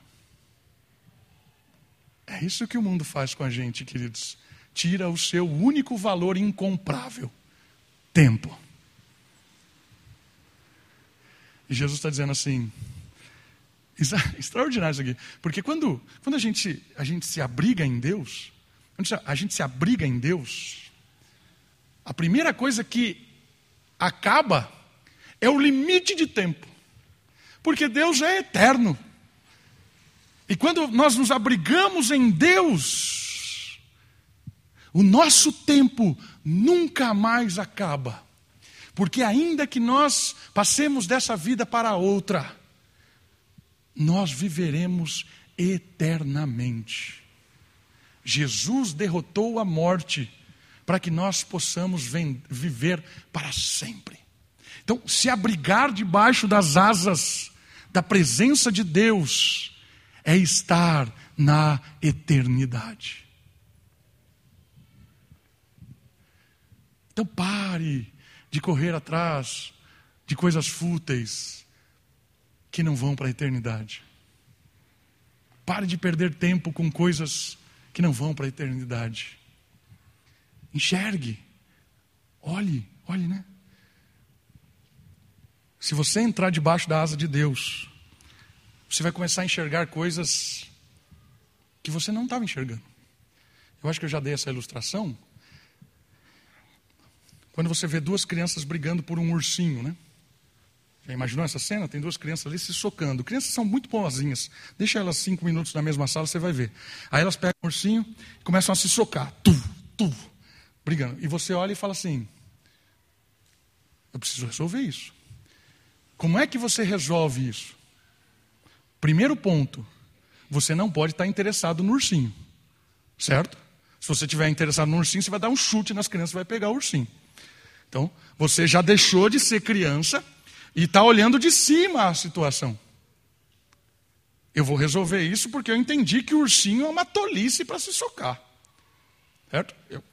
É isso que o mundo faz com a gente, queridos. Tira o seu único valor incomprável: tempo. E Jesus está dizendo assim, extraordinário isso aqui, porque quando, quando a, gente, a gente se abriga em Deus, a gente se abriga em Deus, a primeira coisa que acaba é o limite de tempo. Porque Deus é eterno. E quando nós nos abrigamos em Deus, o nosso tempo nunca mais acaba. Porque ainda que nós passemos dessa vida para outra, nós viveremos eternamente. Jesus derrotou a morte para que nós possamos viver para sempre. Então, se abrigar debaixo das asas da presença de Deus é estar na eternidade. Então pare de correr atrás de coisas fúteis que não vão para a eternidade. Pare de perder tempo com coisas que não vão para a eternidade. Enxergue. Olhe, olhe, né? Se você entrar debaixo da asa de Deus, você vai começar a enxergar coisas que você não estava enxergando. Eu acho que eu já dei essa ilustração. Quando você vê duas crianças brigando por um ursinho, né? Já imaginou essa cena? Tem duas crianças ali se socando. Crianças são muito boazinhas. Deixa elas cinco minutos na mesma sala, você vai ver. Aí elas pegam o ursinho e começam a se socar. Tu, tu, brigando. E você olha e fala assim: Eu preciso resolver isso. Como é que você resolve isso? Primeiro ponto, você não pode estar interessado no ursinho, certo? Se você estiver interessado no ursinho, você vai dar um chute nas crianças e vai pegar o ursinho. Então, você já deixou de ser criança e está olhando de cima a situação. Eu vou resolver isso porque eu entendi que o ursinho é uma tolice para se socar. Certo? Eu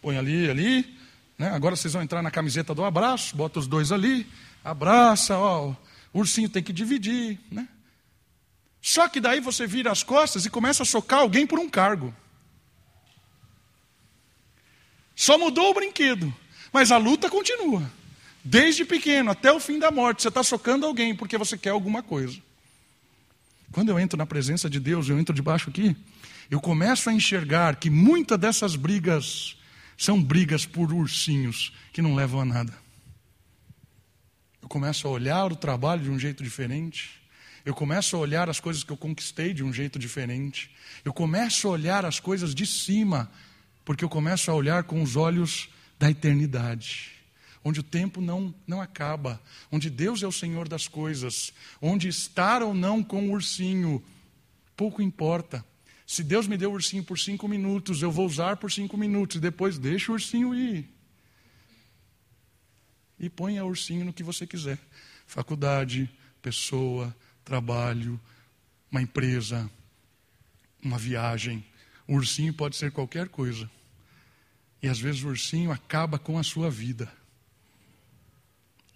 ponho ali, ali. Né? Agora vocês vão entrar na camiseta do abraço, bota os dois ali, abraça, ó, o ursinho tem que dividir, né? Só que daí você vira as costas e começa a socar alguém por um cargo. Só mudou o brinquedo, mas a luta continua. Desde pequeno até o fim da morte, você está socando alguém porque você quer alguma coisa. Quando eu entro na presença de Deus, eu entro debaixo aqui, eu começo a enxergar que muitas dessas brigas são brigas por ursinhos que não levam a nada. Eu começo a olhar o trabalho de um jeito diferente. Eu começo a olhar as coisas que eu conquistei de um jeito diferente. Eu começo a olhar as coisas de cima, porque eu começo a olhar com os olhos da eternidade. Onde o tempo não, não acaba, onde Deus é o Senhor das coisas, onde estar ou não com o ursinho, pouco importa. Se Deus me deu o ursinho por cinco minutos, eu vou usar por cinco minutos, e depois deixa o ursinho ir. E ponha o ursinho no que você quiser: faculdade, pessoa, trabalho, uma empresa, uma viagem. O ursinho pode ser qualquer coisa. E às vezes o ursinho acaba com a sua vida.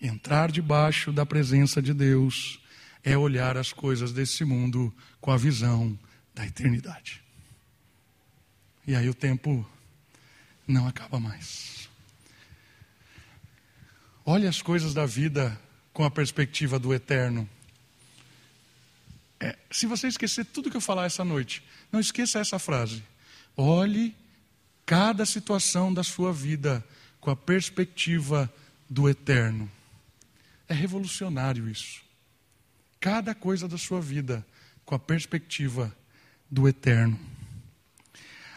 Entrar debaixo da presença de Deus é olhar as coisas desse mundo com a visão da eternidade. E aí o tempo não acaba mais. Olhe as coisas da vida com a perspectiva do eterno. É, se você esquecer tudo que eu falar essa noite, não esqueça essa frase. Olhe cada situação da sua vida com a perspectiva do eterno. É revolucionário isso. Cada coisa da sua vida com a perspectiva do eterno.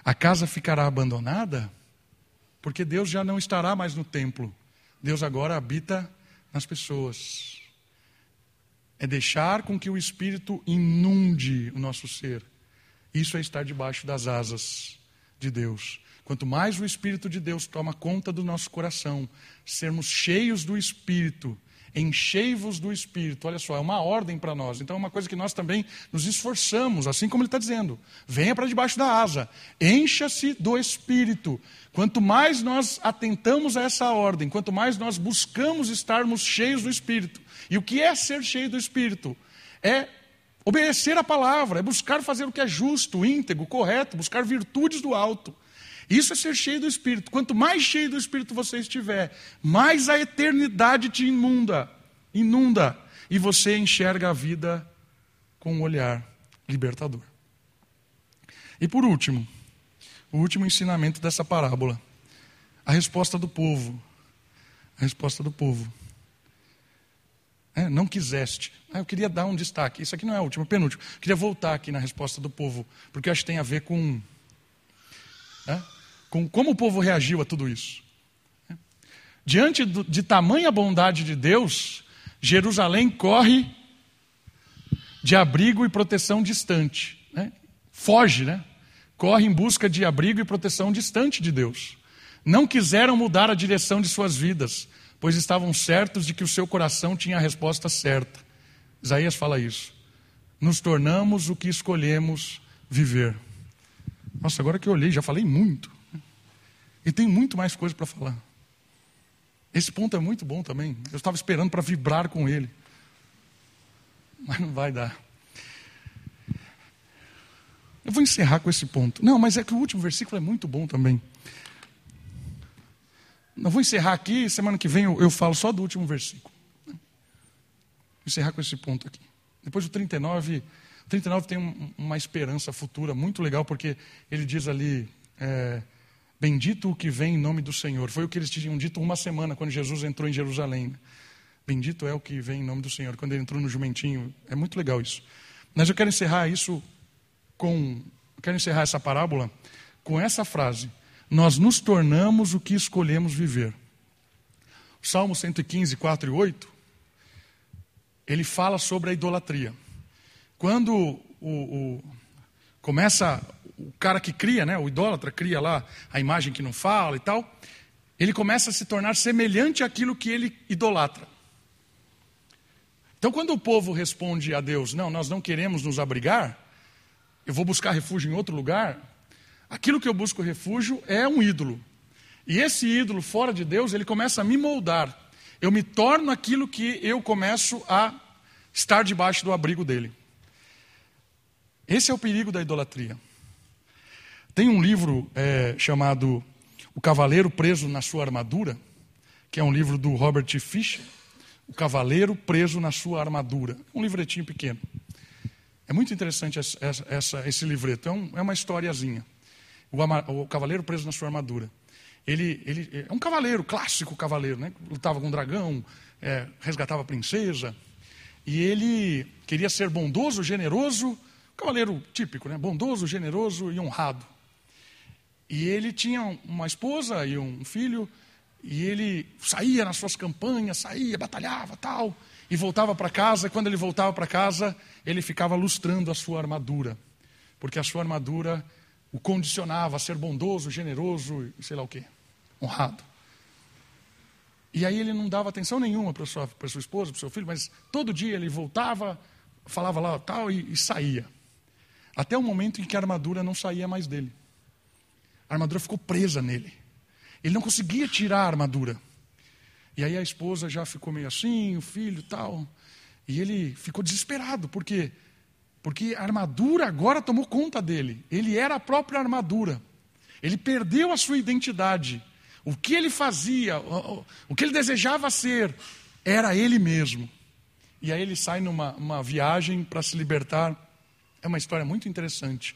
A casa ficará abandonada porque Deus já não estará mais no templo. Deus agora habita nas pessoas é deixar com que o Espírito inunde o nosso ser. Isso é estar debaixo das asas de Deus. Quanto mais o Espírito de Deus toma conta do nosso coração, sermos cheios do Espírito, enchei-vos do Espírito. Olha só, é uma ordem para nós. Então é uma coisa que nós também nos esforçamos, assim como ele está dizendo. Venha para debaixo da asa, encha-se do Espírito. Quanto mais nós atentamos a essa ordem, quanto mais nós buscamos estarmos cheios do Espírito. E o que é ser cheio do Espírito? É obedecer a palavra, é buscar fazer o que é justo, íntegro, correto, buscar virtudes do alto. Isso é ser cheio do Espírito. Quanto mais cheio do Espírito você estiver, mais a eternidade te inunda, inunda, e você enxerga a vida com um olhar libertador. E por último, o último ensinamento dessa parábola. A resposta do povo. A resposta do povo. É, não quiseste. Ah, eu queria dar um destaque. Isso aqui não é o último, é penúltimo. Eu queria voltar aqui na resposta do povo, porque acho que tem a ver com, é, com como o povo reagiu a tudo isso. Diante do, de tamanha bondade de Deus, Jerusalém corre de abrigo e proteção distante. Né? Foge, né? corre em busca de abrigo e proteção distante de Deus. Não quiseram mudar a direção de suas vidas, pois estavam certos de que o seu coração tinha a resposta certa. Isaías fala isso. Nos tornamos o que escolhemos viver. Nossa, agora que eu olhei, já falei muito. E tem muito mais coisa para falar. Esse ponto é muito bom também. Eu estava esperando para vibrar com ele. Mas não vai dar. Eu vou encerrar com esse ponto. Não, mas é que o último versículo é muito bom também. Não vou encerrar aqui, semana que vem eu, eu falo só do último versículo. Vou encerrar com esse ponto aqui. Depois do 39, 39 tem um, uma esperança futura muito legal, porque ele diz ali: é, Bendito o que vem em nome do Senhor. Foi o que eles tinham dito uma semana quando Jesus entrou em Jerusalém. Bendito é o que vem em nome do Senhor. Quando ele entrou no jumentinho. É muito legal isso. Mas eu quero encerrar isso com. Quero encerrar essa parábola com essa frase: Nós nos tornamos o que escolhemos viver. O Salmo 115, 4 e 8, ele fala sobre a idolatria. Quando o, o, começa o cara que cria, né, o idólatra cria lá a imagem que não fala e tal, ele começa a se tornar semelhante àquilo que ele idolatra. Então, quando o povo responde a Deus, não, nós não queremos nos abrigar, eu vou buscar refúgio em outro lugar, aquilo que eu busco refúgio é um ídolo. E esse ídolo fora de Deus, ele começa a me moldar. Eu me torno aquilo que eu começo a estar debaixo do abrigo dele. Esse é o perigo da idolatria. Tem um livro é, chamado O Cavaleiro Preso na Sua Armadura, que é um livro do Robert Fisher. O Cavaleiro Preso na Sua Armadura. Um livretinho pequeno. É muito interessante essa, essa, esse livreto, é, é uma historiazinha. O, o, cavaleiro preso na sua armadura. Ele, ele é um cavaleiro, clássico cavaleiro, né? lutava com um dragão, é, resgatava a princesa. E ele queria ser bondoso, generoso, cavaleiro típico, né? bondoso, generoso e honrado. E ele tinha uma esposa e um filho, e ele saía nas suas campanhas, saía, batalhava, tal, e voltava para casa. E quando ele voltava para casa, ele ficava lustrando a sua armadura, porque a sua armadura o condicionava a ser bondoso, generoso, sei lá o quê, honrado. E aí ele não dava atenção nenhuma para sua, sua esposa, para seu filho, mas todo dia ele voltava, falava lá tal e, e saía. Até o momento em que a armadura não saía mais dele. A armadura ficou presa nele. Ele não conseguia tirar a armadura. E aí a esposa já ficou meio assim, o filho tal. E ele ficou desesperado, por quê? Porque a armadura agora tomou conta dele. Ele era a própria armadura. Ele perdeu a sua identidade. O que ele fazia, o que ele desejava ser, era ele mesmo. E aí ele sai numa viagem para se libertar. É uma história muito interessante.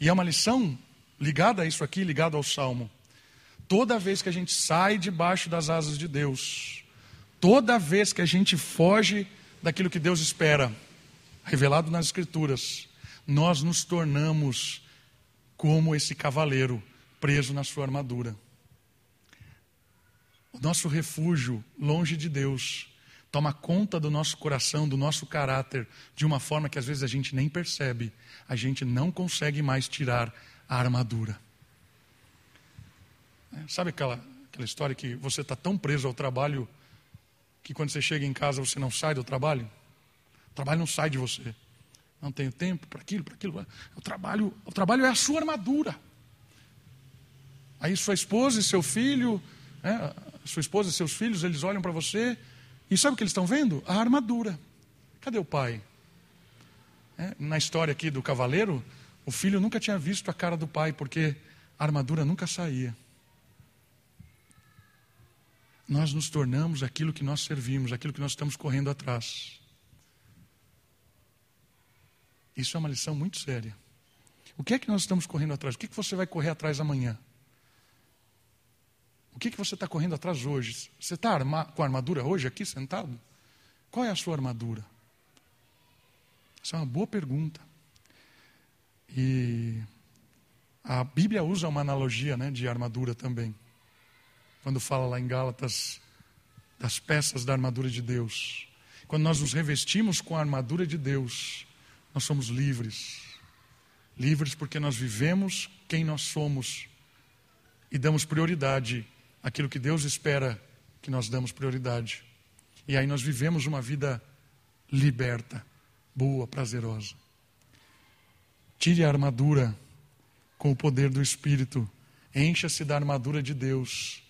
E é uma lição ligada a isso aqui, ligada ao Salmo. Toda vez que a gente sai debaixo das asas de Deus, toda vez que a gente foge daquilo que Deus espera, revelado nas Escrituras, nós nos tornamos como esse cavaleiro preso na sua armadura. O nosso refúgio, longe de Deus, toma conta do nosso coração, do nosso caráter, de uma forma que às vezes a gente nem percebe, a gente não consegue mais tirar a armadura. É, sabe aquela, aquela história que você está tão preso ao trabalho que quando você chega em casa você não sai do trabalho? O trabalho não sai de você. Não tenho tempo para aquilo, para aquilo. O trabalho, o trabalho é a sua armadura. Aí sua esposa e seu filho, né, sua esposa e seus filhos, eles olham para você e sabe o que eles estão vendo? A armadura. Cadê o pai? É, na história aqui do cavaleiro, o filho nunca tinha visto a cara do pai, porque a armadura nunca saía. Nós nos tornamos aquilo que nós servimos, aquilo que nós estamos correndo atrás. Isso é uma lição muito séria. O que é que nós estamos correndo atrás? O que, é que você vai correr atrás amanhã? O que, é que você está correndo atrás hoje? Você está com a armadura hoje aqui sentado? Qual é a sua armadura? Essa é uma boa pergunta. E a Bíblia usa uma analogia né, de armadura também. Quando fala lá em Gálatas das peças da armadura de Deus. Quando nós nos revestimos com a armadura de Deus, nós somos livres. Livres porque nós vivemos quem nós somos e damos prioridade àquilo que Deus espera que nós damos prioridade. E aí nós vivemos uma vida liberta, boa, prazerosa. Tire a armadura com o poder do Espírito. Encha-se da armadura de Deus.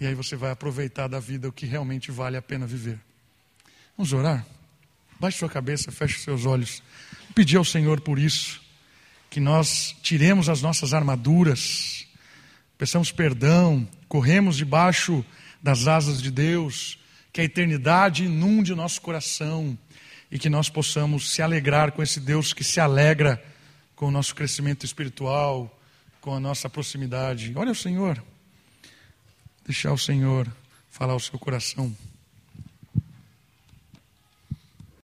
E aí você vai aproveitar da vida o que realmente vale a pena viver. Vamos orar? Baixe sua cabeça, feche seus olhos. Pedir ao Senhor por isso, que nós tiremos as nossas armaduras, peçamos perdão, corremos debaixo das asas de Deus, que a eternidade inunde o nosso coração e que nós possamos se alegrar com esse Deus que se alegra com o nosso crescimento espiritual, com a nossa proximidade. Olha o Senhor, deixar o Senhor falar ao seu coração.